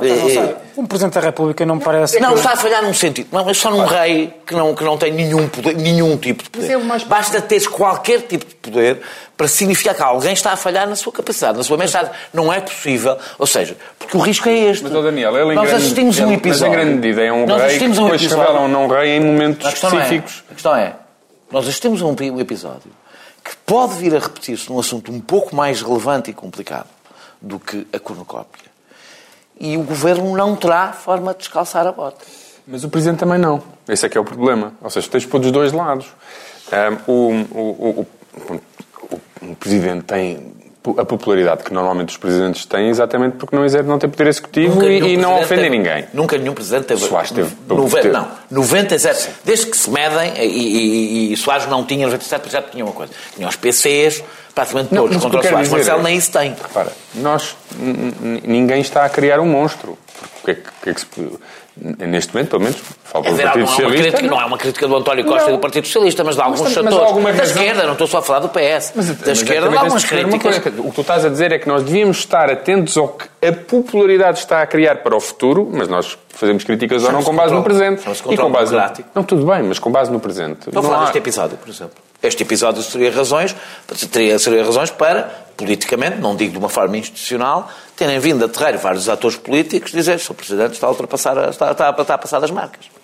É, um Presidente da República não me parece. Não, que... está a falhar num sentido. Não, mas só num rei que não, que não tem nenhum, poder, nenhum tipo de poder. É mais... Basta teres qualquer tipo de poder para significar que alguém está a falhar na sua capacidade, na sua mensagem. Não é possível. Ou seja, porque o risco é este. Mas, Daniel, ele Nós assistimos um episódio. Mas em grande medida é um Nós rei que um depois um não rei em momentos a específicos. É, a questão é, nós assistimos a um episódio que pode vir a repetir-se num assunto um pouco mais relevante e complicado do que a cornucópia e o governo não terá forma de descalçar a bota. Mas o Presidente também não. Esse é que é o problema. Ou seja, tens pôr dos dois lados. Um, o, o, o, o, Presidente tem a popularidade que normalmente os Presidentes têm exatamente porque não, não tem poder executivo e, e não ofendem ninguém. Nunca nenhum Presidente teve... Soares teve... Nove, não, 97. Desde que se medem, e, e, e Soares não tinha 97, já tinha uma coisa. Tinha os PCs, praticamente todos não, contra o Soares. Marcelo nem isso tem. Repara, nós, ninguém está a criar um monstro. Porque é que, que, é que se, neste momento, pelo menos, falta é do Partido não Socialista. É crítica, não é uma crítica do António Costa não. e do Partido Socialista, mas de alguns mas, setores. Da razão... esquerda, não estou só a falar do PS. Mas, da mas esquerda, de algumas críticas. o que tu estás a dizer é que nós devíamos estar atentos ao que a popularidade está a criar para o futuro, mas nós fazemos críticas ou não com base no presente. E com base no... Não, tudo bem, mas com base no presente. Estou a falar há... deste episódio, por exemplo. Este episódio teria razões, teria, teria razões para, politicamente, não digo de uma forma institucional, terem vindo a terreiro vários atores políticos dizer que o Presidente está a ultrapassar, está, está, está a passar das marcas.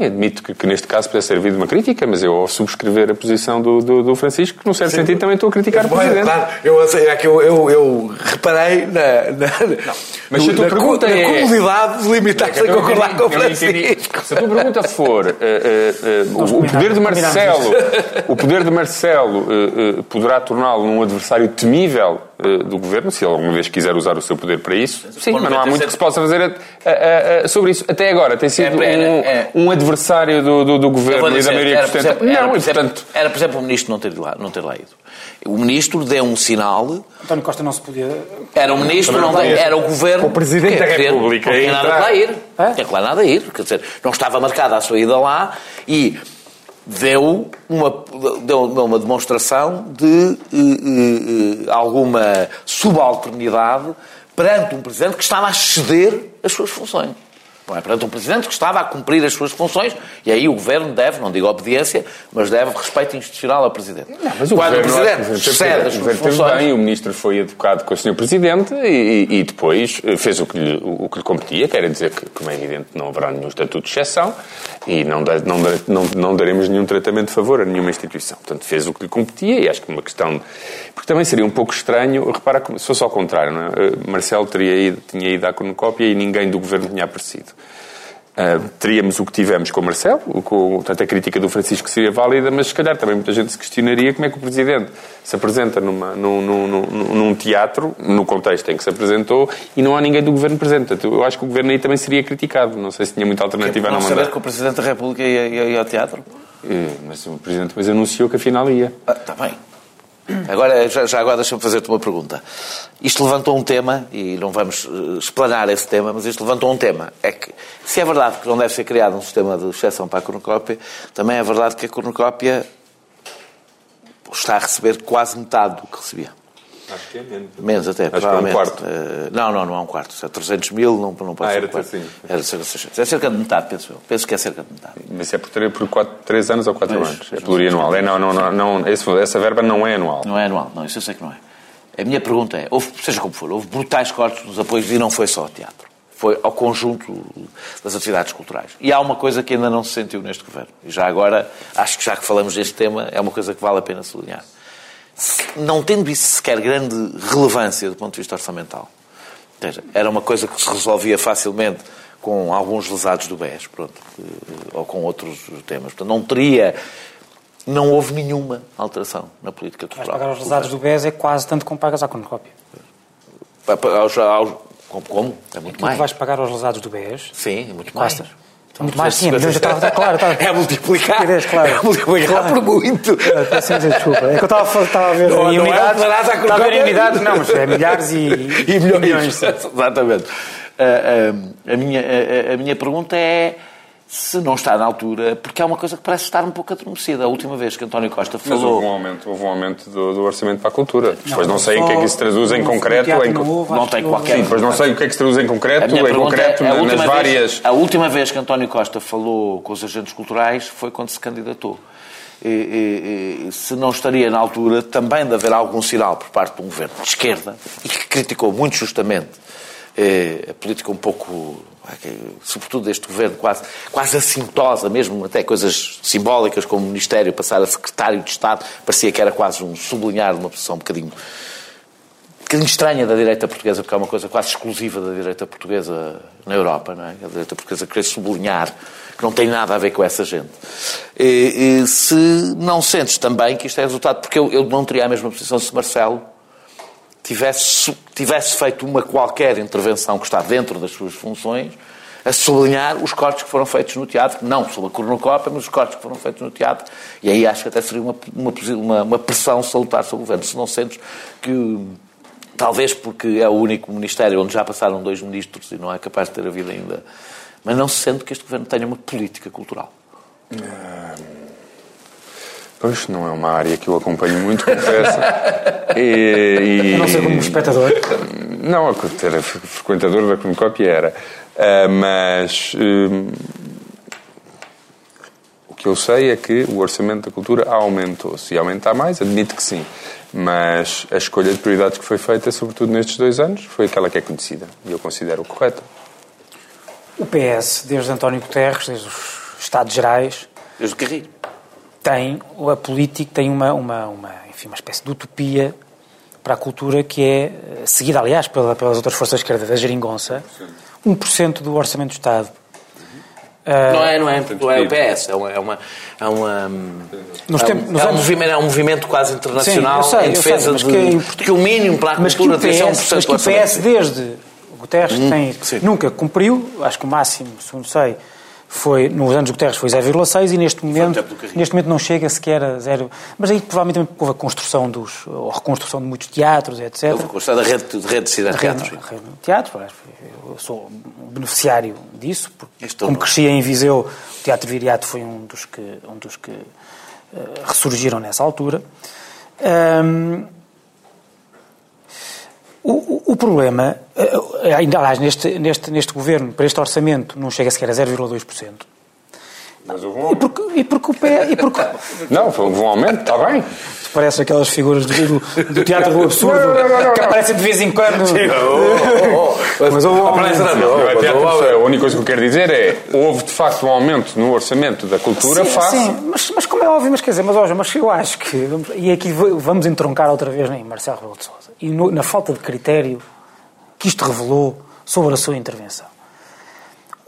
Admito que, que, neste caso pudesse servir de uma crítica, mas eu, ao subscrever a posição do, do, do Francisco, num certo Sim. sentido, também estou a criticar mas, o Presidente. Claro, eu, é que eu, eu, eu reparei na, na, não, mas se a tua na, pergunta na é... comodidade de limitar-se a concordar com o Francisco. Se a tua pergunta for uh, uh, uh, o, poder de Marcelo, o poder de Marcelo poderá torná-lo num adversário temível do governo, se ele alguma vez quiser usar o seu poder para isso, sim, mas não há muito que se possa fazer a, a, a, sobre isso. Até agora tem sido é, um, é, um adversário do, do, do governo dizer, e da maioria que sustenta. Não, era, por exemplo, portanto... era, por exemplo, o ministro não ter, lá, não ter lá ido. O ministro deu um sinal. António Costa não se podia. Era o ministro, não, não era o governo. O presidente da República. Não tinha nada lá ir. Não tinha lá nada a ir. Quer dizer, não estava marcada a sua ida lá e deu uma, deu uma demonstração de uh, uh, alguma subalternidade perante um presidente que estava a ceder as suas funções. Não é perante um Presidente que estava a cumprir as suas funções e aí o Governo deve, não digo obediência, mas deve respeito institucional ao Presidente. Não, mas o Quando o Presidente cede as suas funções... Bem, o Ministro foi educado com o Sr. Presidente e, e, depois eh, fez o que, lhe, o que lhe competia, quer dizer que, como é evidente, não haverá nenhum estatuto de exceção e não, não, não, não daremos nenhum tratamento de favor a nenhuma instituição. Portanto, fez o que lhe competia e acho que uma questão... Porque também seria um pouco estranho, repara, se fosse ao contrário, não é? Eh, Marcelo teria ido, tinha ido à cornucópia e ninguém do Governo tinha aparecido. Uh, teríamos o que tivemos com o Marcelo, com, portanto a crítica do Francisco seria válida, mas se calhar também muita gente se questionaria como é que o Presidente se apresenta numa, num, num, num, num, teatro, no contexto em que se apresentou, e não há ninguém do Governo presente. Portanto, eu acho que o Governo aí também seria criticado. Não sei se tinha muita alternativa a não mandar. saber que o Presidente da República ia, ia, ia ao teatro? Uh, mas o Presidente depois anunciou que afinal ia. Está ah, bem. Agora, já, agora deixa-me fazer-te uma pergunta. Isto levantou um tema, e não vamos eh, explanar esse tema, mas isto levantou um tema. É que, se é verdade que não deve ser criado um sistema de exceção para a cornucópia, também é verdade que a cornucópia está a receber quase metade do que recebia. Acho que é menos. Menos até, Acho provavelmente. Que é um quarto. Uh, não, não, não é um quarto. É 300 mil, não, não pode ah, ser era um quarto. Assim. Era cerca, é cerca de metade, penso eu. Penso que é cerca de metade. Mas é por, por 4, 3 anos ou 4 anos? É plurianual. É, não, não, não, não, essa verba não é anual. Não é anual, não, isso eu sei que não é. A minha pergunta é, houve, seja como for, houve brutais cortes nos apoios e não foi só ao teatro. Foi ao conjunto das atividades culturais. E há uma coisa que ainda não se sentiu neste governo. E já agora, acho que já que falamos deste tema, é uma coisa que vale a pena sublinhar não tendo isso sequer grande relevância do ponto de vista orçamental. Seja, era uma coisa que se resolvia facilmente com alguns lesados do BES, pronto, eh, ou com outros temas. Portanto, não teria, não houve nenhuma alteração na política cultural. pagar os lesados do BES é quase tanto como pagas à cornucópia. Aos, aos, como? É muito mais. Tu vais pagar aos lesados do BES? Sim, é muito mais. Quase. Muito mais, sim, milhões, estava, está claro. Estava... É multiplicar, claro. é multiplicar claro. por muito. Peço desculpa. É que eu estava, estava a ver não, não unidades. É estava a ver unidades, não, mas é milhares e, e milhões. milhões. Exatamente. A, a, a, minha, a, a minha pergunta é se não está na altura, porque é uma coisa que parece estar um pouco adormecida. A última vez que António Costa falou... Mas houve um aumento, houve um aumento do, do orçamento para a cultura. Depois não, não sei em que é que isso se traduz em concreto. Em... Não, não tem qualquer... Sim, depois não sei o que é que se traduz em concreto, em concreto é, nas várias... Vez, a última vez que António Costa falou com os agentes culturais foi quando se candidatou. E, e, e, se não estaria na altura também de haver algum sinal por parte de um governo de esquerda e que criticou muito justamente eh, a política um pouco sobretudo deste governo, quase, quase assintosa, mesmo até coisas simbólicas como o Ministério passar a Secretário de Estado, parecia que era quase um sublinhar de uma posição um bocadinho, um bocadinho estranha da direita portuguesa, porque é uma coisa quase exclusiva da direita portuguesa na Europa, não é? A direita portuguesa querer sublinhar que não tem nada a ver com essa gente. E, e, se não sentes também que isto é resultado, porque eu, eu não teria a mesma posição se Marcelo tivesse, tivesse feito uma qualquer intervenção que está dentro das suas funções, a sublinhar os cortes que foram feitos no teatro, não sobre a cornucópia, mas os cortes que foram feitos no teatro, e aí acho que até seria uma, uma, uma pressão salutar sobre o governo. Se não sentes que, talvez porque é o único ministério onde já passaram dois ministros e não é capaz de ter havido ainda, mas não se sente que este governo tenha uma política cultural. Pois, não é uma área que eu acompanho muito, confesso. e, e... A não ser como espectador? Não, era frequentador da Cronocópia era. Uh, mas uh, o que eu sei é que o orçamento da cultura aumentou. Se aumentar mais, admito que sim. Mas a escolha de prioridades que foi feita, sobretudo nestes dois anos, foi aquela que é conhecida. E eu considero correta. O PS, desde António Guterres, desde os Estados Gerais... Desde o Carrilho tem a política tem uma, uma, uma, enfim, uma espécie de utopia para a cultura que é eh, seguida, aliás, pela, pelas outras forças de esquerda da geringonça, 1% do orçamento do Estado. Não é, não é, não é o PS, é uma. É uma, é uma nos é, um, é, um movimento, é um movimento quase internacional Sim, sei, em defesa sei, de, que, que, o mínimo para a cultura deve ser 1% Mas que o PS, desde Guterres, hum, tem, nunca cumpriu, acho que o máximo, segundo sei, foi, nos anos Guterres foi 0,6 e neste momento, neste momento não chega sequer a zero. Mas aí provavelmente houve a construção dos, ou a reconstrução de muitos teatros, etc. Houve a construção da rede, de rede de cidade de teatros. Rede, de teatro, eu sou beneficiário disso, porque como cresci em Viseu, o Teatro Viriato foi um dos que, um dos que uh, ressurgiram nessa altura. Um, o, o, problema, eh, ainda aliás, neste, neste, neste governo, para este orçamento, não chega sequer a 0,2%. Mas houve um aumento. E porque, e porque o pé. E porque... Não, houve um aumento, está bem. Parece aquelas figuras do, do, do teatro do absurdo não, não, não, que aparecem de vez em quando. Sim, oh, oh, oh. Mas houve um aumento. A única coisa que eu quero dizer é houve de facto um aumento no orçamento da cultura sim, face. Sim, mas, mas como é óbvio, mas quer dizer, mas, hoje, mas eu acho que. E aqui vamos entroncar outra vez em Marcelo Rebelo de Souza. E no, na falta de critério que isto revelou sobre a sua intervenção.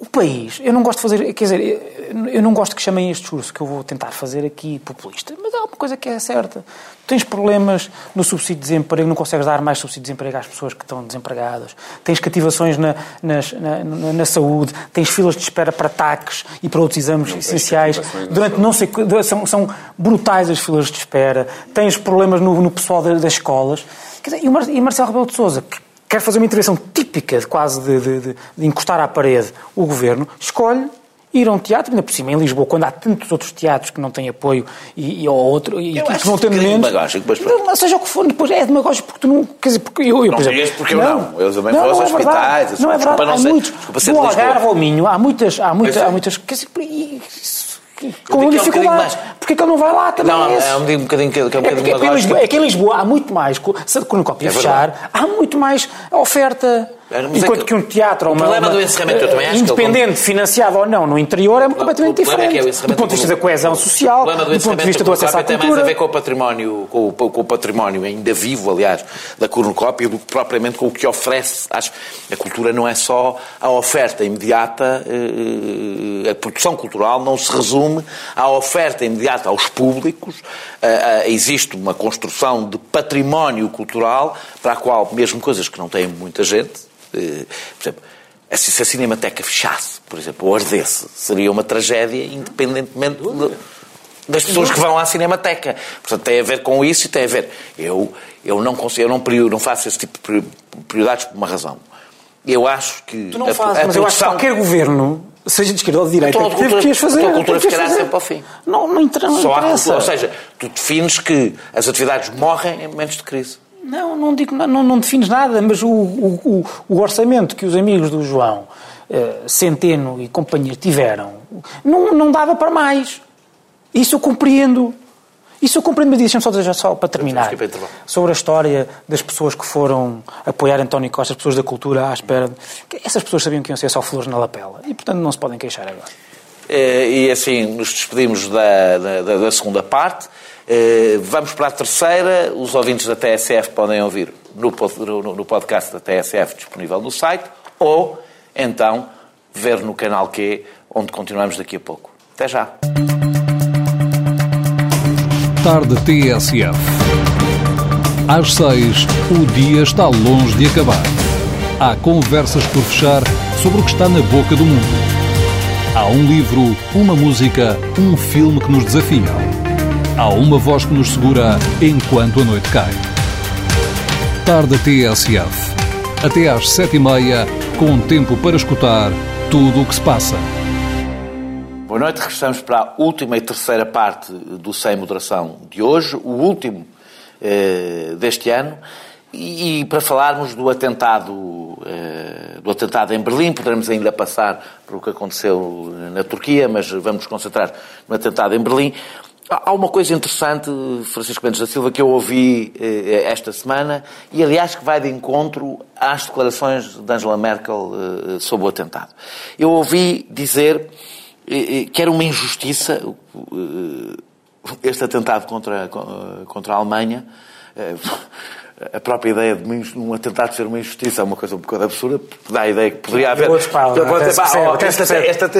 O país, eu não gosto de fazer, quer dizer, eu não gosto que chamem este discurso que eu vou tentar fazer aqui populista, mas há uma coisa que é certa. Tens problemas no subsídio de desemprego, não consegues dar mais subsídio de desemprego às pessoas que estão desempregadas. Tens cativações na, nas, na, na, na, saúde, tens filas de espera para taques e para outros exames não essenciais. Durante não sei são, são brutais as filas de espera. Tens problemas no, no pessoal das, das escolas. Dizer, e, o Mar, Marcelo Rebelo de Sousa, que quer fazer uma intervenção típica, de quase de, de, de, de encostar à parede o governo, escolhe ir a um teatro, ainda por cima em Lisboa, quando há tantos outros teatros que não têm apoio e, e ou outro, e eu que vão tendo menos. Demagógico, não, seja o que for, depois é demagógico porque tu não. Quer dizer, porque eu. eu não digas porque não, eu não. Eu também vou aos é hospitais. Não é verdade. Há muitos. Do Algarve ao Minho, há muitas. Há muitas, há muitas quer dizer, com dificuldades. É Porquê que ele não vai lá também? Não, é, um bocadinho que é um bocadinho é, é, Lisboa, é que em Lisboa há muito mais, se a Cornucópia é fechar, há muito mais oferta. Enquanto que, que, um teatro ou uma, problema uma, do encerramento, eu também acho independente, financiado ou não, no interior, é completamente diferente. É do ponto de vista da coesão social, do, do ponto de vista do acesso à cultura. Tem mais a ver com o património, com o, com o património ainda vivo, aliás, da cornucópia, do que propriamente com o que oferece. Acho, a cultura não é só a oferta imediata, eh, a produção cultural não se resume à oferta imediata aos públicos. Eh, eh, existe uma construção de património cultural para a qual, mesmo coisas que não têm muita gente, por exemplo, se a Cinemateca fechasse, por exemplo, ou ardesse, seria uma tragédia, independentemente de, das pessoas que vão à Cinemateca. Portanto, tem a ver com isso e tem a ver. Eu, eu, não, consigo, eu não, não faço esse tipo de prioridades por uma razão. Eu acho que. Tu não fazes, mas produção... eu acho que qualquer governo seja de esquerda ou de direita, então, teve cultura, que as fazer. A cultura ficará sempre ao fim. Não, não, inter, não Só interessa. Há, ou seja, tu defines que as atividades morrem em momentos de crise. Não, não, digo, não, não defines nada, mas o, o, o, orçamento que os amigos do João, eh, Centeno e companhia tiveram, não, não dava para mais. Isso eu compreendo. Isso eu compreendo, mas deixa-me só dizer só para terminar. Sobre a história das pessoas que foram apoiar António Costa, as pessoas da cultura à espera. Essas pessoas sabiam que iam ser só flores na lapela e, portanto, não se podem queixar agora. Eh, e assim nos despedimos da, da, da segunda parte. Eh, vamos para a terceira. Os ouvintes da TSF podem ouvir no, podcast da TSF disponível no site ou então ver no canal Q, onde continuamos daqui a pouco. Até já. Tarde TSF. Às seis, o dia está longe de acabar. Há conversas por fechar sobre o que está na boca do mundo. Há um livro, uma música, um filme que nos desafia. Há uma voz que nos segura enquanto a noite cai. Tarde TSF. Até às sete e meia, com tempo para escutar tudo o que se passa. Boa noite, regressamos para a última e terceira parte do Sem Moderação de hoje, o último eh, deste ano, e, e, para falarmos do atentado, eh, do atentado em Berlim, poderemos ainda passar por o que aconteceu na Turquia, mas vamos nos concentrar no atentado em Berlim. Há uma coisa interessante, Francisco Mendes da Silva, que eu ouvi eh, esta semana, e aliás que vai de encontro às declarações de Angela Merkel eh, sobre o atentado. Eu ouvi dizer que era uma injustiça este atentado contra, contra a Alemanha. A própria ideia de um atentado ser uma injustiça é uma coisa um bocado absurda, porque dá a ideia que poderia haver.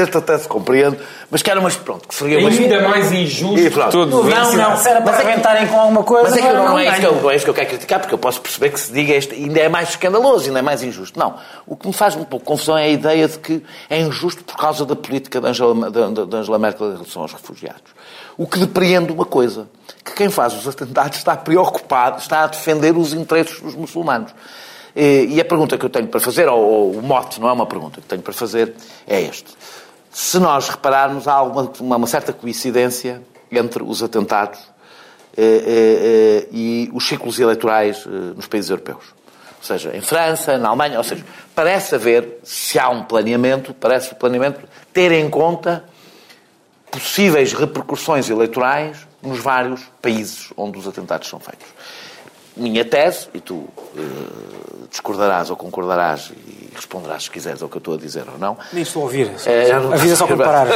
Esta até se compreende, mas que era umas. Pronto, que seria uma. Ainda mais injusto. Tudo. Não, não, se era para arrebentarem com alguma coisa. Mas é que não, não, é isso que eu, não é isso que eu quero criticar, porque eu posso perceber que se diga este, ainda é mais escandaloso, ainda é mais injusto. Não. O que me faz um pouco confusão é a ideia de que é injusto por causa da política de Angela, de, de Angela Merkel em relação aos refugiados. O que depreende uma coisa, que quem faz os atentados está preocupado, está a defender os interesses dos muçulmanos. E a pergunta que eu tenho para fazer, ou, o mote, não é uma pergunta que tenho para fazer, é este. Se nós repararmos, há uma, uma certa coincidência entre os atentados eh, eh, eh, e os ciclos eleitorais nos países europeus. Ou seja, em França, na Alemanha, ou seja, parece haver, se há um planeamento, parece o planeamento ter em conta possíveis repercussões eleitorais nos vários países onde os atentados são feitos. Minha tese, e tu uh, discordarás ou concordarás e responderás se quiseres ao que eu estou a dizer ou não. Nem estou a ouvir. É, já não avisa só para parar.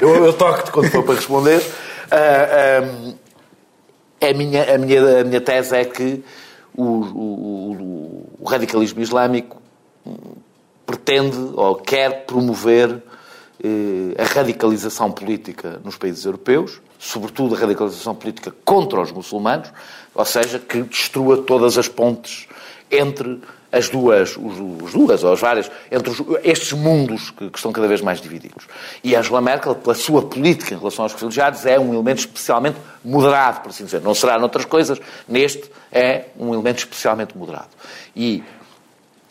eu, eu toco-te quando for para responder. Uh, a, minha, a, minha, a minha tese é que o, o, o radicalismo islâmico pretende ou quer promover eh, a radicalização política nos países europeus, sobretudo a radicalização política contra os muçulmanos, ou seja, que destrua todas as pontes entre as duas, os, duas ou as várias, entre os, estes mundos que, que, estão cada vez mais divididos. E Angela Merkel, pela sua política em relação aos refugiados, é um elemento especialmente moderado, por assim dizer. Não será noutras coisas, neste é um elemento especialmente moderado. E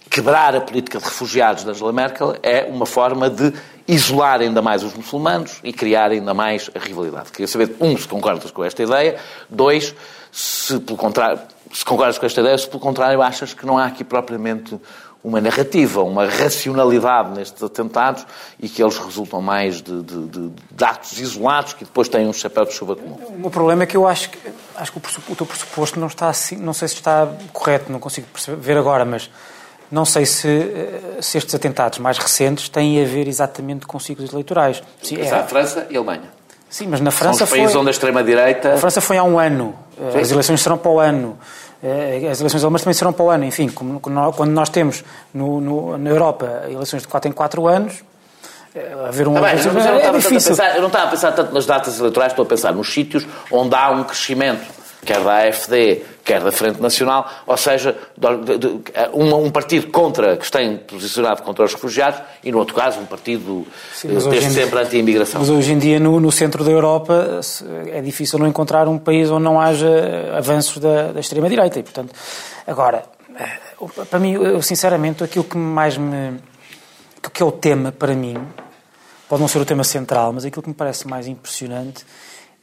quebrar a política de refugiados de Angela Merkel é uma forma de isolar ainda mais os muçulmanos e criar ainda mais a rivalidade. Queria saber, um, se concordas com esta ideia, dois, se pelo contrário, se concordas com esta ideia, se pelo contrário achas que não há aqui propriamente uma narrativa, uma racionalidade nestes atentados e que eles resultam mais de, de, de, de atos isolados que depois têm um chapéu de chuva comum. O meu problema é que eu acho que, acho que o, teu pressuposto não está assim, não sei se está correto, não consigo ver agora, mas não sei se, eh, se estes atentados mais recentes têm a ver exatamente com ciclos eleitorais. Sim, é. a França e a Alemanha. Sim, mas na França São os países foi... onde a extrema-direita... A França foi há um ano. Eh, Sim. As eleições serão para o ano. Eh, as eleições alemãs também serão para o ano. Enfim, quando nós temos no, no, na Europa eleições de 4 em 4 anos, haver um... Tá bem, eu, não é. Pensar, eu não estava a pensar tanto nas datas eleitorais, estou a pensar nos sítios onde há um crescimento quer da AFD, quer da Frente Nacional, ou seja, um, um partido contra, que tem posicionado contra os refugiados, e no outro caso um partido Sim, eh, desde sempre anti-imigração. Mas hoje em dia, no, no, centro da Europa, é difícil não encontrar um país onde não haja avanços da, da extrema-direita, e portanto, agora, eh, para mim, eu, sinceramente, aquilo que mais me... que é o tema para mim, pode não ser o tema central, mas aquilo que me parece mais impressionante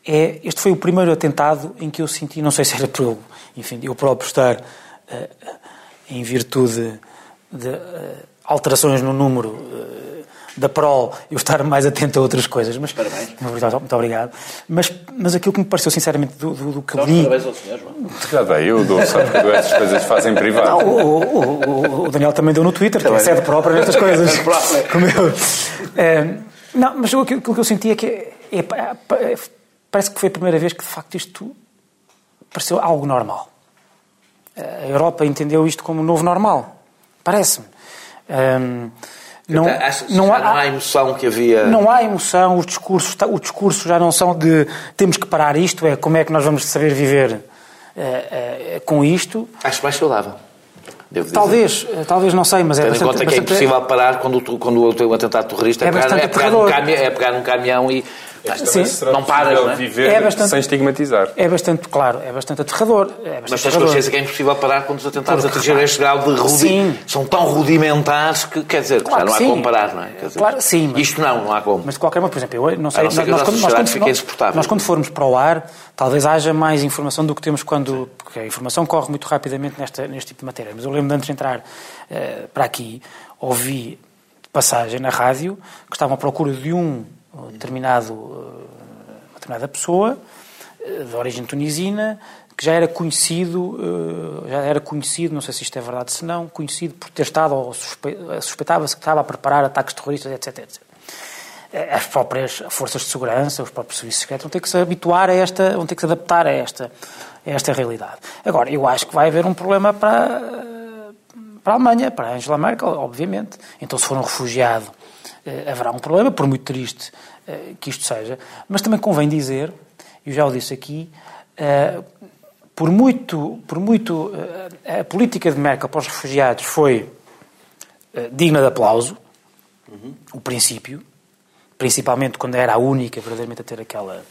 é. Este foi o primeiro atentado em que eu senti, não sei se era por enfim, eu próprio estar uh, em virtude de uh, alterações no número uh, da PROL, eu estar mais atento a outras coisas. Mas, parabéns. Muito obrigado. Mas, mas aquilo que me pareceu, sinceramente, do, do, do que li... Parabéns ao senhor, João. Já eu dou, sabe que essas coisas fazem privado. Não, o, o, o, Daniel também deu no Twitter, tem sede própria nestas coisas. como eu. É, não, mas aquilo que eu senti é que é, é, parece que foi a primeira vez que, de facto, isto pareceu algo normal. A Europa entendeu isto como novo normal. Parece-me. Um, não, não, há, não há emoção que havia. Não há emoção, os discursos, os discursos já não são de temos que parar isto, é como é que nós vamos saber viver uh, uh, com isto. Acho mais saudável. Talvez, eh, talvez não sei, mas é Tendo bastante... em conta que é impossível parar quando, quando o atentado terrorista é, é, pegar, é, pegar num caminhão, é pegar num caminhão e Sim. não paras, não é? viver é bastante, sem estigmatizar. É bastante, claro, é bastante aterrador. É bastante Mas tens consciência que é impossível parar quando os atentados Porque, atingirem este grau de rudi... São tão rudimentares que, quer dizer, claro já não há sim. como parar, não é? Quer dizer, claro, sim. Mas, isto não, não há como. Mas de qualquer modo, por exemplo, eu não sei... não nós, nós, quando, nós, nós, nós, quando formos para o ar, talvez haja mais informação do que temos quando... Porque a informação corre muito rapidamente nesta, neste tipo de matéria. Mas eu lembro de antes de entrar uh, para aqui, ouvi passagem na rádio que estavam à procura de um determinado uh, determinada pessoa, eh, de origem tunisina, que já era conhecido, eh, já era conhecido, não sei se isto é verdade se não, conhecido por ter estado, ou suspe... suspeitava-se que estava a preparar ataques terroristas, etc, etc. Eh, as próprias forças de segurança, os próprios serviços secretos vão ter que se habituar a esta, vão ter que se adaptar a esta, a esta realidade. Agora, eu acho que vai haver um problema para, para a Alemanha, para a Angela Merkel, obviamente. Então, se for um refugiado, haverá um problema, por muito triste eh, que isto seja. Mas também convém dizer, e eu já o disse aqui, eh, por muito, por muito eh, a política de Merkel para os refugiados foi digna de aplauso, uhum. o princípio, principalmente quando era a única verdadeiramente a ter aquela,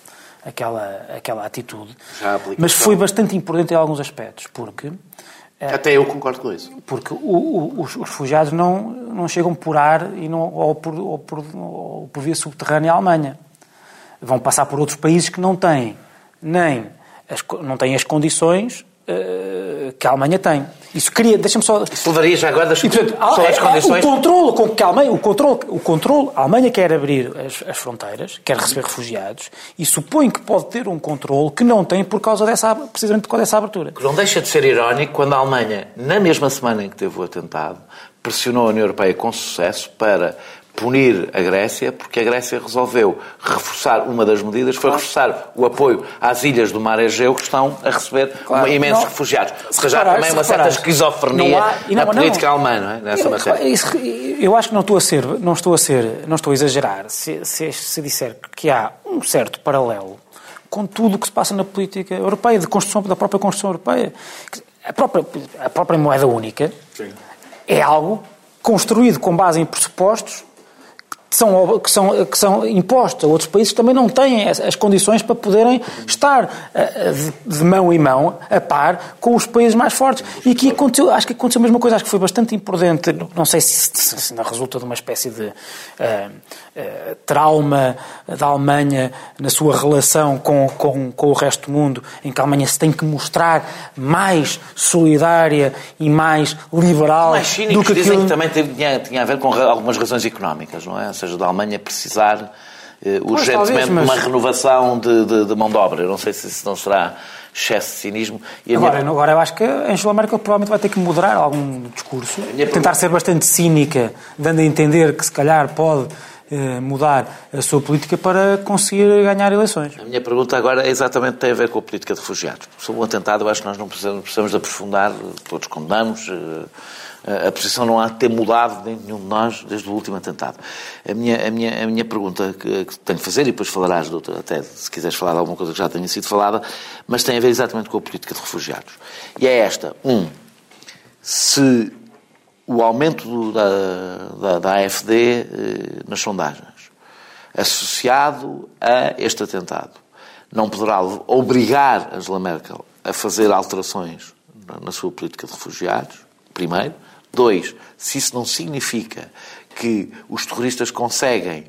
aquela, aquela atitude. Mas foi bastante importante em alguns aspectos, porque. Até eu concordo com isso. Porque o, o, os, os, refugiados não, não chegam por ar e não, ou, por, ou, por, ou por via subterrânea à Alemanha. Vão passar por outros países que não têm nem as, não têm as condições uh, que a Alemanha tem. Isso cria, deixa-me só... Isso levaria já agora das, e, portanto, só as é, condições... O controle com que a Alemanha, o controle, o controle, a Alemanha quer abrir as, as fronteiras, quer receber refugiados, e supõe que pode ter um controle que não tem por causa dessa, precisamente por causa dessa abertura. Que não deixa de ser irónico quando a Alemanha, na mesma semana em que teve o atentado, pressionou a União Europeia com sucesso para punir a Grécia, porque a Grécia resolveu reforçar, uma das medidas foi reforçar o apoio às ilhas do Mar Egeu que estão a receber claro, imensos não, refugiados. Se reparar, também uma certa esquizofrenia há, não, na política não, alemã, não é? Nessa eu, matéria. Isso, eu acho que não estou a ser, não estou a ser, não estou a exagerar se, se, se disser que há um certo paralelo com tudo o que se passa na política europeia, de construção, da própria Constituição Europeia. A própria, a própria moeda única Sim. é algo construído com base em pressupostos são, que, são, que são impostos a outros países que também não têm as, as condições para poderem estar de, de, mão em mão, a par, com os países mais fortes. E aqui aconteceu, acho que aconteceu a mesma coisa, acho que foi bastante imprudente, não sei se, se, se resulta de uma espécie de uh, uh, trauma da Alemanha na sua relação com, com, com o resto do mundo, em que a Alemanha se tem que mostrar mais solidária e mais liberal mais cínicos do que dizem aquilo... que também tinha, tinha a ver com algumas razões económicas, não é? Seja, da Alemanha precisar eh, urgentemente de mas... uma renovação de, de, de, mão de obra. Eu não sei se isso não será excesso de cinismo. agora, minha... agora, eu acho que a Angela Merkel provavelmente vai ter que moderar algum discurso, tentar ser bastante cínica, dando a entender que se calhar pode eh, mudar a sua política para conseguir ganhar eleições. A minha pergunta agora é exatamente tem a ver com a política de refugiados. Sobre o atentado, eu acho que nós não precisamos, precisamos de aprofundar, todos condenamos. Eh, a posição não há de ter mudado nenhum de nós desde o último atentado. A minha, a minha, a minha pergunta que, que tenho que fazer, e depois falarás, doutor, até se quiseres falar de alguma coisa que já tenha sido falada, mas tem a ver exatamente com a política de refugiados. E é esta. Um, se o aumento do, da, da, da AFD eh, nas sondagens, associado a este atentado, não poderá obrigar Angela Merkel a fazer alterações na sua política de refugiados, primeiro. Dois, se isso não significa que os terroristas conseguem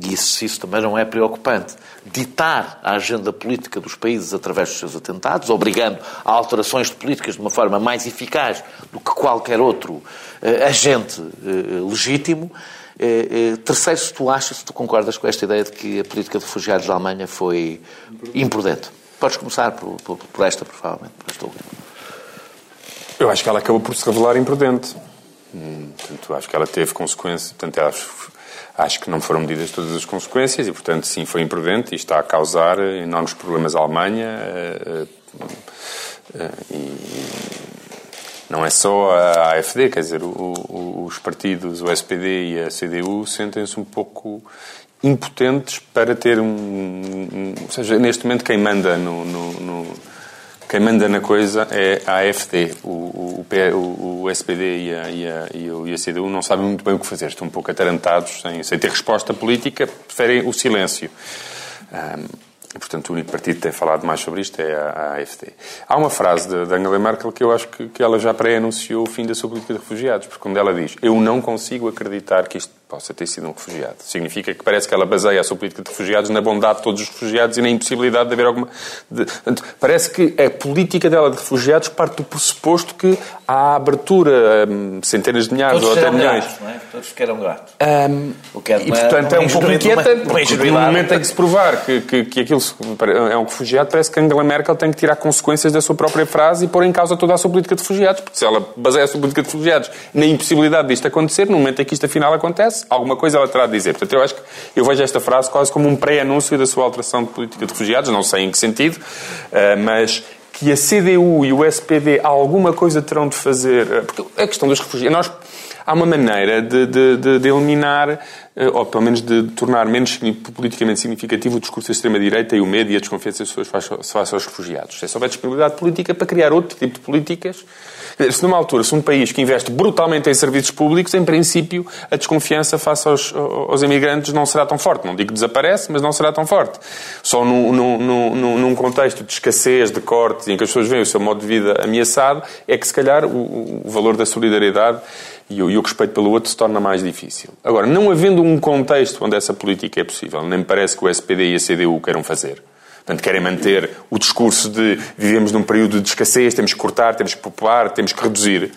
e isso, isso também não é preocupante, ditar a agenda política dos países através dos seus atentados, obrigando a alterações de políticas de uma forma mais eficaz do que qualquer outro uh, agente uh, legítimo. Uh, terceiro, se tu achas, se tu concordas com esta ideia de que a política de refugiados da Alemanha foi imprudente. Podes começar por, por, por esta, provavelmente, por esta última. Eu acho que ela acabou por se revelar imprudente. Hum, portanto, acho que ela teve consequências. Portanto, acho, acho que não foram medidas todas as consequências e, portanto, sim, foi imprudente e está a causar enormes problemas à Alemanha. Uh, uh, e não é só a AFD, quer dizer, os partidos, o SPD e a CDU, sentem-se um pouco impotentes para ter um, um, Ou seja, neste momento, quem manda no, no, no quem manda na coisa é a AFD. O, o, o, o SPD e a, e, a, e a CDU não sabem muito bem o que fazer. Estão um pouco atarantados, sem, sem ter resposta política, preferem o silêncio. Um, portanto, o único partido que tem falado mais sobre isto é a, AFD. Há uma frase de Angela Merkel que eu acho que, que ela já pré-anunciou o fim da sua política de refugiados, porque quando ela diz eu não consigo acreditar que isto possa ter sido um refugiado. Significa que parece que ela baseia a sua política de refugiados na bondade de todos os refugiados e na impossibilidade de haver alguma. De... Parece que a política dela de refugiados parte do pressuposto que há abertura a hum, centenas de milhares todos ou até milhões. Não é? Todos ficaram gratos. Um, é e, portanto, é um pouco inquietante, porque no momento em que se provar que, que, que aquilo é um refugiado, parece que Angela Merkel tem que tirar consequências da sua própria frase e pôr em causa toda a sua política de refugiados, porque se ela baseia a sua política de refugiados na impossibilidade disto acontecer, no momento em que isto afinal acontece, alguma coisa ela terá de dizer. Portanto, eu acho que eu vejo esta frase quase como um pré-anúncio da sua alteração de política de refugiados, não sei em que sentido, eh, mas que a CDU e o SPD alguma coisa terão de fazer. Eh, porque a questão dos refugiados. Nós, há uma maneira de, de, de, de eliminar, eh, ou pelo menos de tornar menos politicamente significativo o discurso da extrema-direita e o medo e a desconfiança das pessoas face aos refugiados. Se houver disponibilidade política para criar outro tipo de políticas se numa altura, se um país que investe brutalmente em serviços públicos, em princípio, a desconfiança face aos, aos imigrantes não será tão forte. Não digo que desaparece, mas não será tão forte. Só num, num, num contexto de escassez, de cortes, em que as pessoas veem o seu modo de vida ameaçado, é que, se calhar, o, o valor da solidariedade e o, e o, respeito pelo outro se torna mais difícil. Agora, não havendo um contexto onde essa política é possível, nem me parece que o SPD e a CDU queiram fazer. Portanto, querem manter o discurso de vivemos num período de escassez, temos que cortar, temos que poupar, temos que reduzir.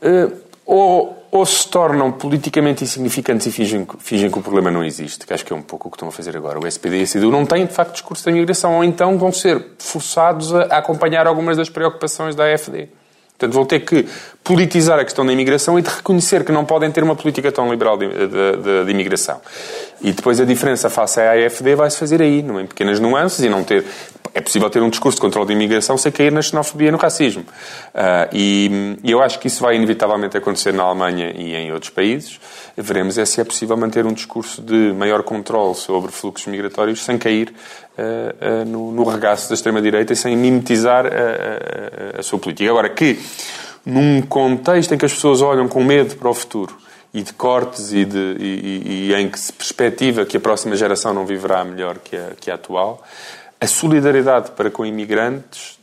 Uh, ou, ou, se tornam politicamente insignificantes e fingem, fingem, que o problema não existe, que acho que é um pouco o que estão a fazer agora. O SPD e a CDU não têm, de facto, discurso da imigração, ou então vão ser forçados a acompanhar algumas das preocupações da AFD. Portanto, vão ter que politizar a questão da imigração e de reconhecer que não podem ter uma política tão liberal de, de, de, de imigração. E depois a diferença face à AFD vai-se fazer aí, em pequenas nuances, e não ter é possível ter um discurso de controle de imigração sem cair na xenofobia e no racismo. Uh, e, e, eu acho que isso vai inevitavelmente acontecer na Alemanha e em outros países. Veremos é se é possível manter um discurso de maior controle sobre fluxos migratórios sem cair uh, uh, no, no, regaço da extrema-direita e sem mimetizar a, a, sua política. Agora, que num contexto em que as pessoas olham com medo para o futuro e de cortes e, de, e, e, e em que se perspectiva que a próxima geração não viverá melhor que a, que a atual, a solidariedade para com imigrantes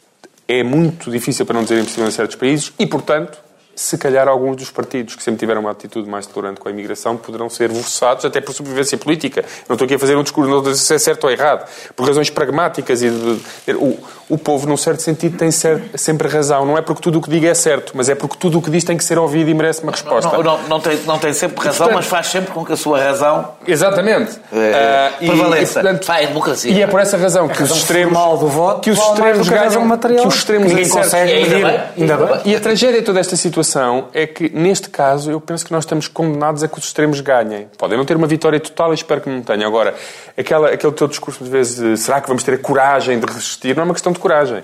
é muito difícil, para não dizer impossível, em certos países e, portanto, se calhar alguns dos partidos que sempre tiveram uma atitude mais tolerante com a imigração poderão ser forçados, até por sobrevivência política. Não estou aqui a fazer um discurso, não estou a dizer se é certo ou errado, por razões pragmáticas e de, de, o, o povo, num certo sentido, tem ser, sempre razão. Não é porque tudo o que diga é certo, mas é porque tudo o que diz tem que ser ouvido e merece uma resposta. Não, não, não, tem, não tem sempre razão, portanto, mas faz sempre com que a sua razão. Exatamente. É, uh, prevaleça. E, portanto, Vai, democracia. E é por essa razão que os extremos. do voto, que os extremos ganham. Material. Que os extremos Ninguém consegue medir. Ainda bem. E a tragédia de toda esta situação é que, neste caso, eu penso que nós estamos condenados a que os extremos ganhem. Podem não ter uma vitória total e espero que não tenham. Agora, aquela, aquele teu discurso de vezes, será que vamos ter a coragem de resistir? Não é uma questão de coragem.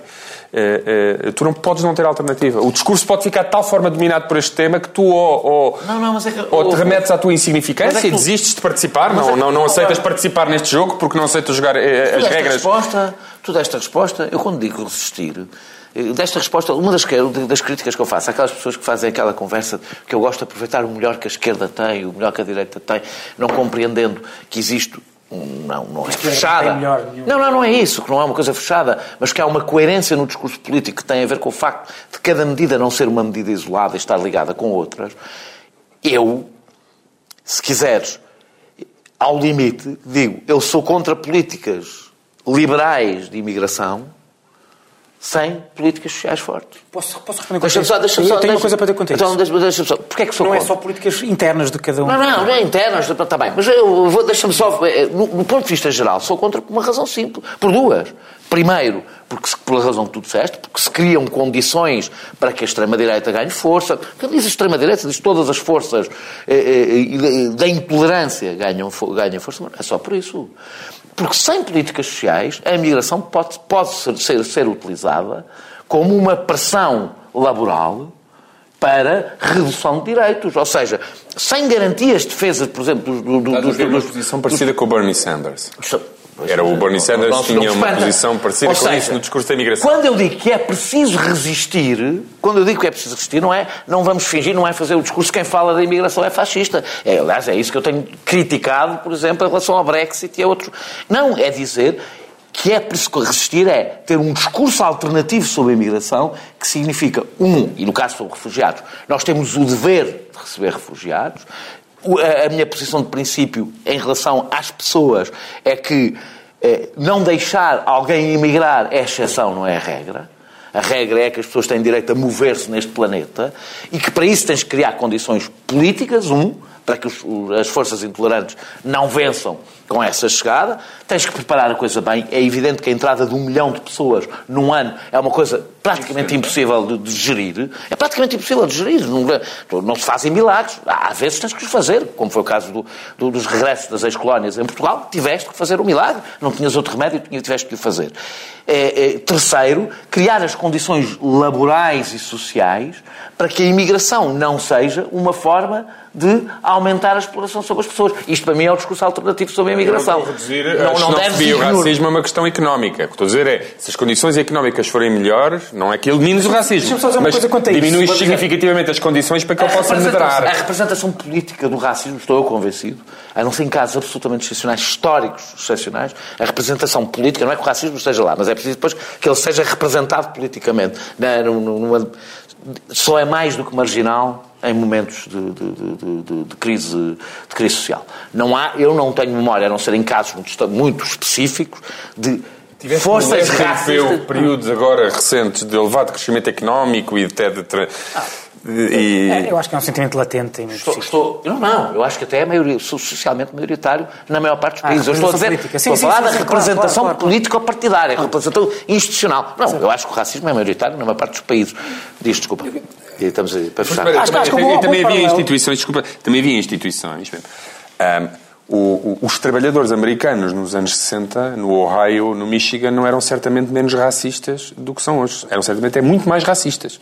É, é, tu não podes não ter alternativa. O discurso pode ficar de tal forma dominado por este tema que tu ou, ou, não, não, é que, ou te remetes à tua insignificância é e desistes de participar, não, é não, não aceitas participar neste jogo porque não aceitas jogar eh, as regras. Resposta, tu desta resposta, eu quando digo resistir, eh, desta resposta, uma das, das, críticas que eu faço àquelas pessoas que fazem aquela conversa que eu gosto de aproveitar o melhor que a esquerda tem, o melhor que a direita tem, não compreendendo que existe não, não é fechada. Não, não, não é isso, que não é uma coisa fechada, mas que há uma coerência no discurso político que tem a ver com o facto de cada medida não ser uma medida isolada e estar ligada com outras. Eu, se quiseres, ao limite, digo, eu sou contra políticas liberais de imigração sem políticas sociais fortes. Posso, posso responder com deixa só, deixa só, Tenho uma coisa para dizer contigo. Então, deixa, deixa só. Porquê é que sou Não contra? é só políticas internas de cada um. Não, não, não é internas, está bem. Mas eu vou, deixa-me só, eh, no, no, ponto de vista geral, sou contra por uma razão simples. Por duas. Primeiro, porque pela razão que tu disseste, porque se criam condições para que a extrema-direita ganhe força. Quando diz extrema-direita, diz todas as forças eh, eh, da intolerância ganham, ganham força. É só por isso. Porque sem políticas sociais, a imigração pode, pode ser, ser utilizada como uma pressão laboral para redução de direitos. Ou seja, sem garantias de defesa, por exemplo, do, do, dos... uma posição parecida com o Bernie Sanders. Era o Bernie Sanders que tinha uma posição parecida Ou com seja, isso no discurso da imigração. Quando eu digo que é preciso resistir, quando eu digo que é preciso resistir, não é, não vamos fingir, não é fazer o discurso quem fala da imigração é fascista. É, aliás, é isso que eu tenho criticado, por exemplo, em relação ao Brexit e a outros. Não, é dizer que é preciso resistir é ter um discurso alternativo sobre a imigração que significa, um, e no caso sobre refugiados, nós temos o dever de receber refugiados, a minha posição de princípio em relação às pessoas é que eh, não deixar alguém emigrar é exceção, não é a regra. A regra é que as pessoas têm direito a mover-se neste planeta e que para isso tens que criar condições políticas, um, para que os, as forças intolerantes não vençam com essa chegada. Tens que preparar a coisa bem. É evidente que a entrada de um milhão de pessoas num ano é uma coisa praticamente impossível de, de gerir. É praticamente impossível de gerir. Não, não, se fazem milagres. Às vezes tens que os fazer, como foi o caso do, do, dos regressos das ex-colónias em Portugal. Tiveste que fazer um milagre. Não tinhas outro remédio, tiveste que o fazer. É, é, terceiro, criar as condições laborais e sociais para que a imigração não seja uma forma de aumentar a exploração sobre as pessoas. Isto para mim é o discurso alternativo sobre a imigração. Não, reduzir não, não deve o racismo é uma questão económica. O que estou a dizer é, se as condições económicas forem melhores, não é que elimines o racismo, mas diminui significativamente as condições para que ele possa melhorar. A representação política do racismo, estou eu convencido, a não ser em casos absolutamente excepcionais, históricos excepcionais, a representação política, não é que o racismo esteja lá, mas é preciso depois que ele seja representado politicamente. Numa, só é mais do que marginal em momentos de, de, de, de, crise, de crise social. Não há, eu não tenho memória, a não ser em casos muito, muito específicos, de Tiveste forças racistas... períodos agora recentes de elevado crescimento económico e até de... Ah. E... É, eu acho que é um sentimento latente. Estou, estou, não, não, eu acho que até é maioria, socialmente maioritário na maior parte dos ah, países. eu estou a dizer, sim, estou a falar sim, sim, da representação claro, claro, político-partidária, claro. representação institucional. Não, eu acho que o racismo é maioritário na maior parte dos países. Diz, desculpa. E estamos aí para fechar. Mas, acho, também, também havia instituições, desculpa, também havia instituições. Um, o, o, os trabalhadores americanos nos anos 60, no Ohio, no Michigan, não eram certamente menos racistas do que são hoje. Eram certamente é muito mais racistas.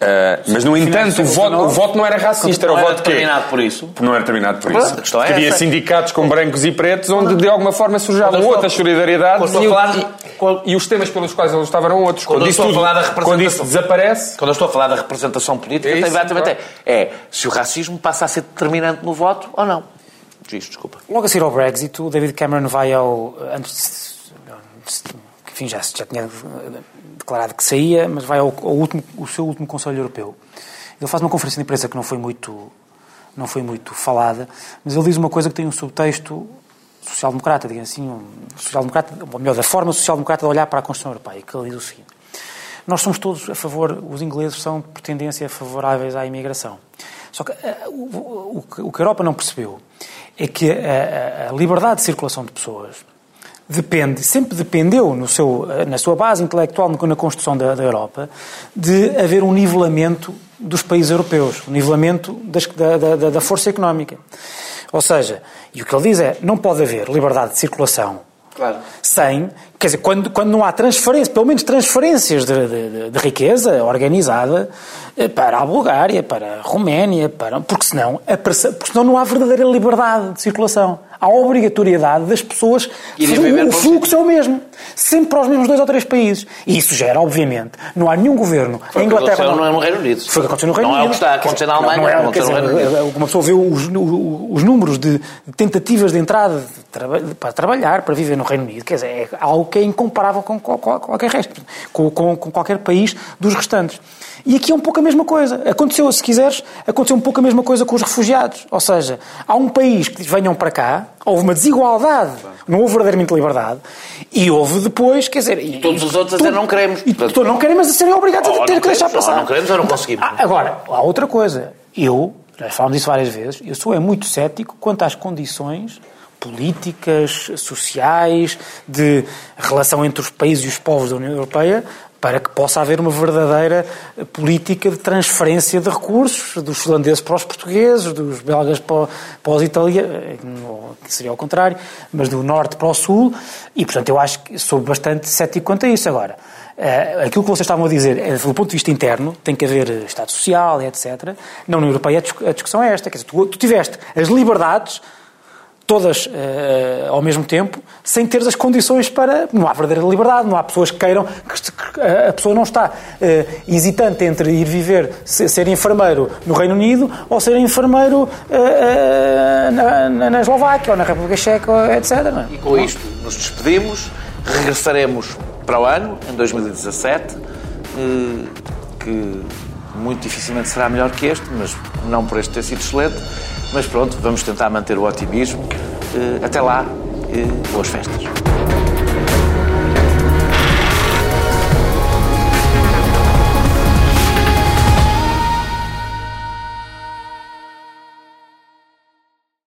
Uh, mas, no entanto, o voto, o voto, não era racista, era o voto que. Não era determinado por isso. Não era determinado por isso. É Havia sindicatos com brancos e pretos onde, de alguma forma, surgiam outras solidariedades e, e, e, os temas pelos quais eles estavam eram outros. Quando, quando, isso, tudo, quando isso desaparece. Quando eu estou a falar da representação política, é, isso, exatamente é, é se o racismo passa a ser determinante no voto ou não. Diz, desculpa. Logo a seguir ao Brexit, o David Cameron vai ao. Antes enfim, já, já tinha declarado que saía, mas vai ao, ao último, o seu último Conselho Europeu. Ele faz uma conferência de imprensa que não foi muito, não foi muito falada, mas ele diz uma coisa que tem um subtexto social-democrata, digamos assim, um social-democrata, ou melhor, da forma social-democrata de olhar para a Constituição Europeia, que ele diz o seguinte. Nós somos todos a favor, os ingleses são, por tendência, favoráveis à imigração. Só que uh, o, o, o, que a Europa não percebeu é que a, a, a liberdade de circulação de pessoas depende, sempre dependeu no seu, na sua base intelectual na construção da, da Europa, de haver um nivelamento dos países europeus, um nivelamento das, da, da, da força económica. Ou seja, e o que ele diz é, não pode haver liberdade de circulação Claro. Sem, quer dizer, quando, quando não há transferências, pelo menos transferências de, de, de, riqueza organizada eh, para a Bulgária, para a Roménia, para, porque, senão, a, porque senão não há verdadeira liberdade de circulação há obrigatoriedade das pessoas. O, fluxo é o mesmo. Sempre para os mesmos dois ou três países. E isso gera, obviamente, não há nenhum governo. Foi a Inglaterra. Não, não é no Reino Unido. Foi o que aconteceu no Reino Unido. Não é o que está a acontecer na Alemanha. Não, não é, dizer, uma pessoa vê os, os números de tentativas de entrada de para trabalhar, para viver no Reino Unido. Quer dizer, é algo que é incomparável com qualquer resto, com, com, com qualquer país dos restantes. E aqui é um pouco a mesma coisa. Aconteceu, se quiseres, aconteceu um pouco a mesma coisa com os refugiados. Ou seja, há um país que diz venham para cá, houve uma desigualdade, não houve verdadeiramente liberdade, e houve depois, quer dizer... E todos os outros a dizer não queremos. E todos não querem, mas a serem obrigados a ter que deixar passar. Ou não queremos ou não conseguimos. Ah, agora, há outra coisa. Eu, já falámos disso várias vezes, eu sou é muito cético quanto às condições políticas, sociais, de relação entre os países e os povos da União Europeia, para que possa haver uma verdadeira política de transferência de recursos dos holandeses para os portugueses, dos belgas para, para os italianos, que seria ao contrário, mas do norte para o sul, e portanto eu acho que sou bastante cético quanto a isso. Agora, eh, aquilo que vocês estavam a dizer, é, do ponto de vista interno, tem que haver Estado Social, etc. Na União Europeia a discussão é esta, quer dizer, tu, tu tiveste as liberdades todas uh, ao mesmo tempo, sem ter as condições para. Não há verdadeira liberdade, não há pessoas que queiram. Que a pessoa não está uh, hesitante entre ir viver, ser enfermeiro no Reino Unido ou ser enfermeiro uh, na, na, Eslováquia ou na República Checa, etc. É? E com isto nos despedimos, regressaremos para o ano, em 2017, que muito dificilmente será melhor que este, mas não por este ter sido excelente mas pronto, vamos tentar manter o otimismo. Eh, até lá, boas festas.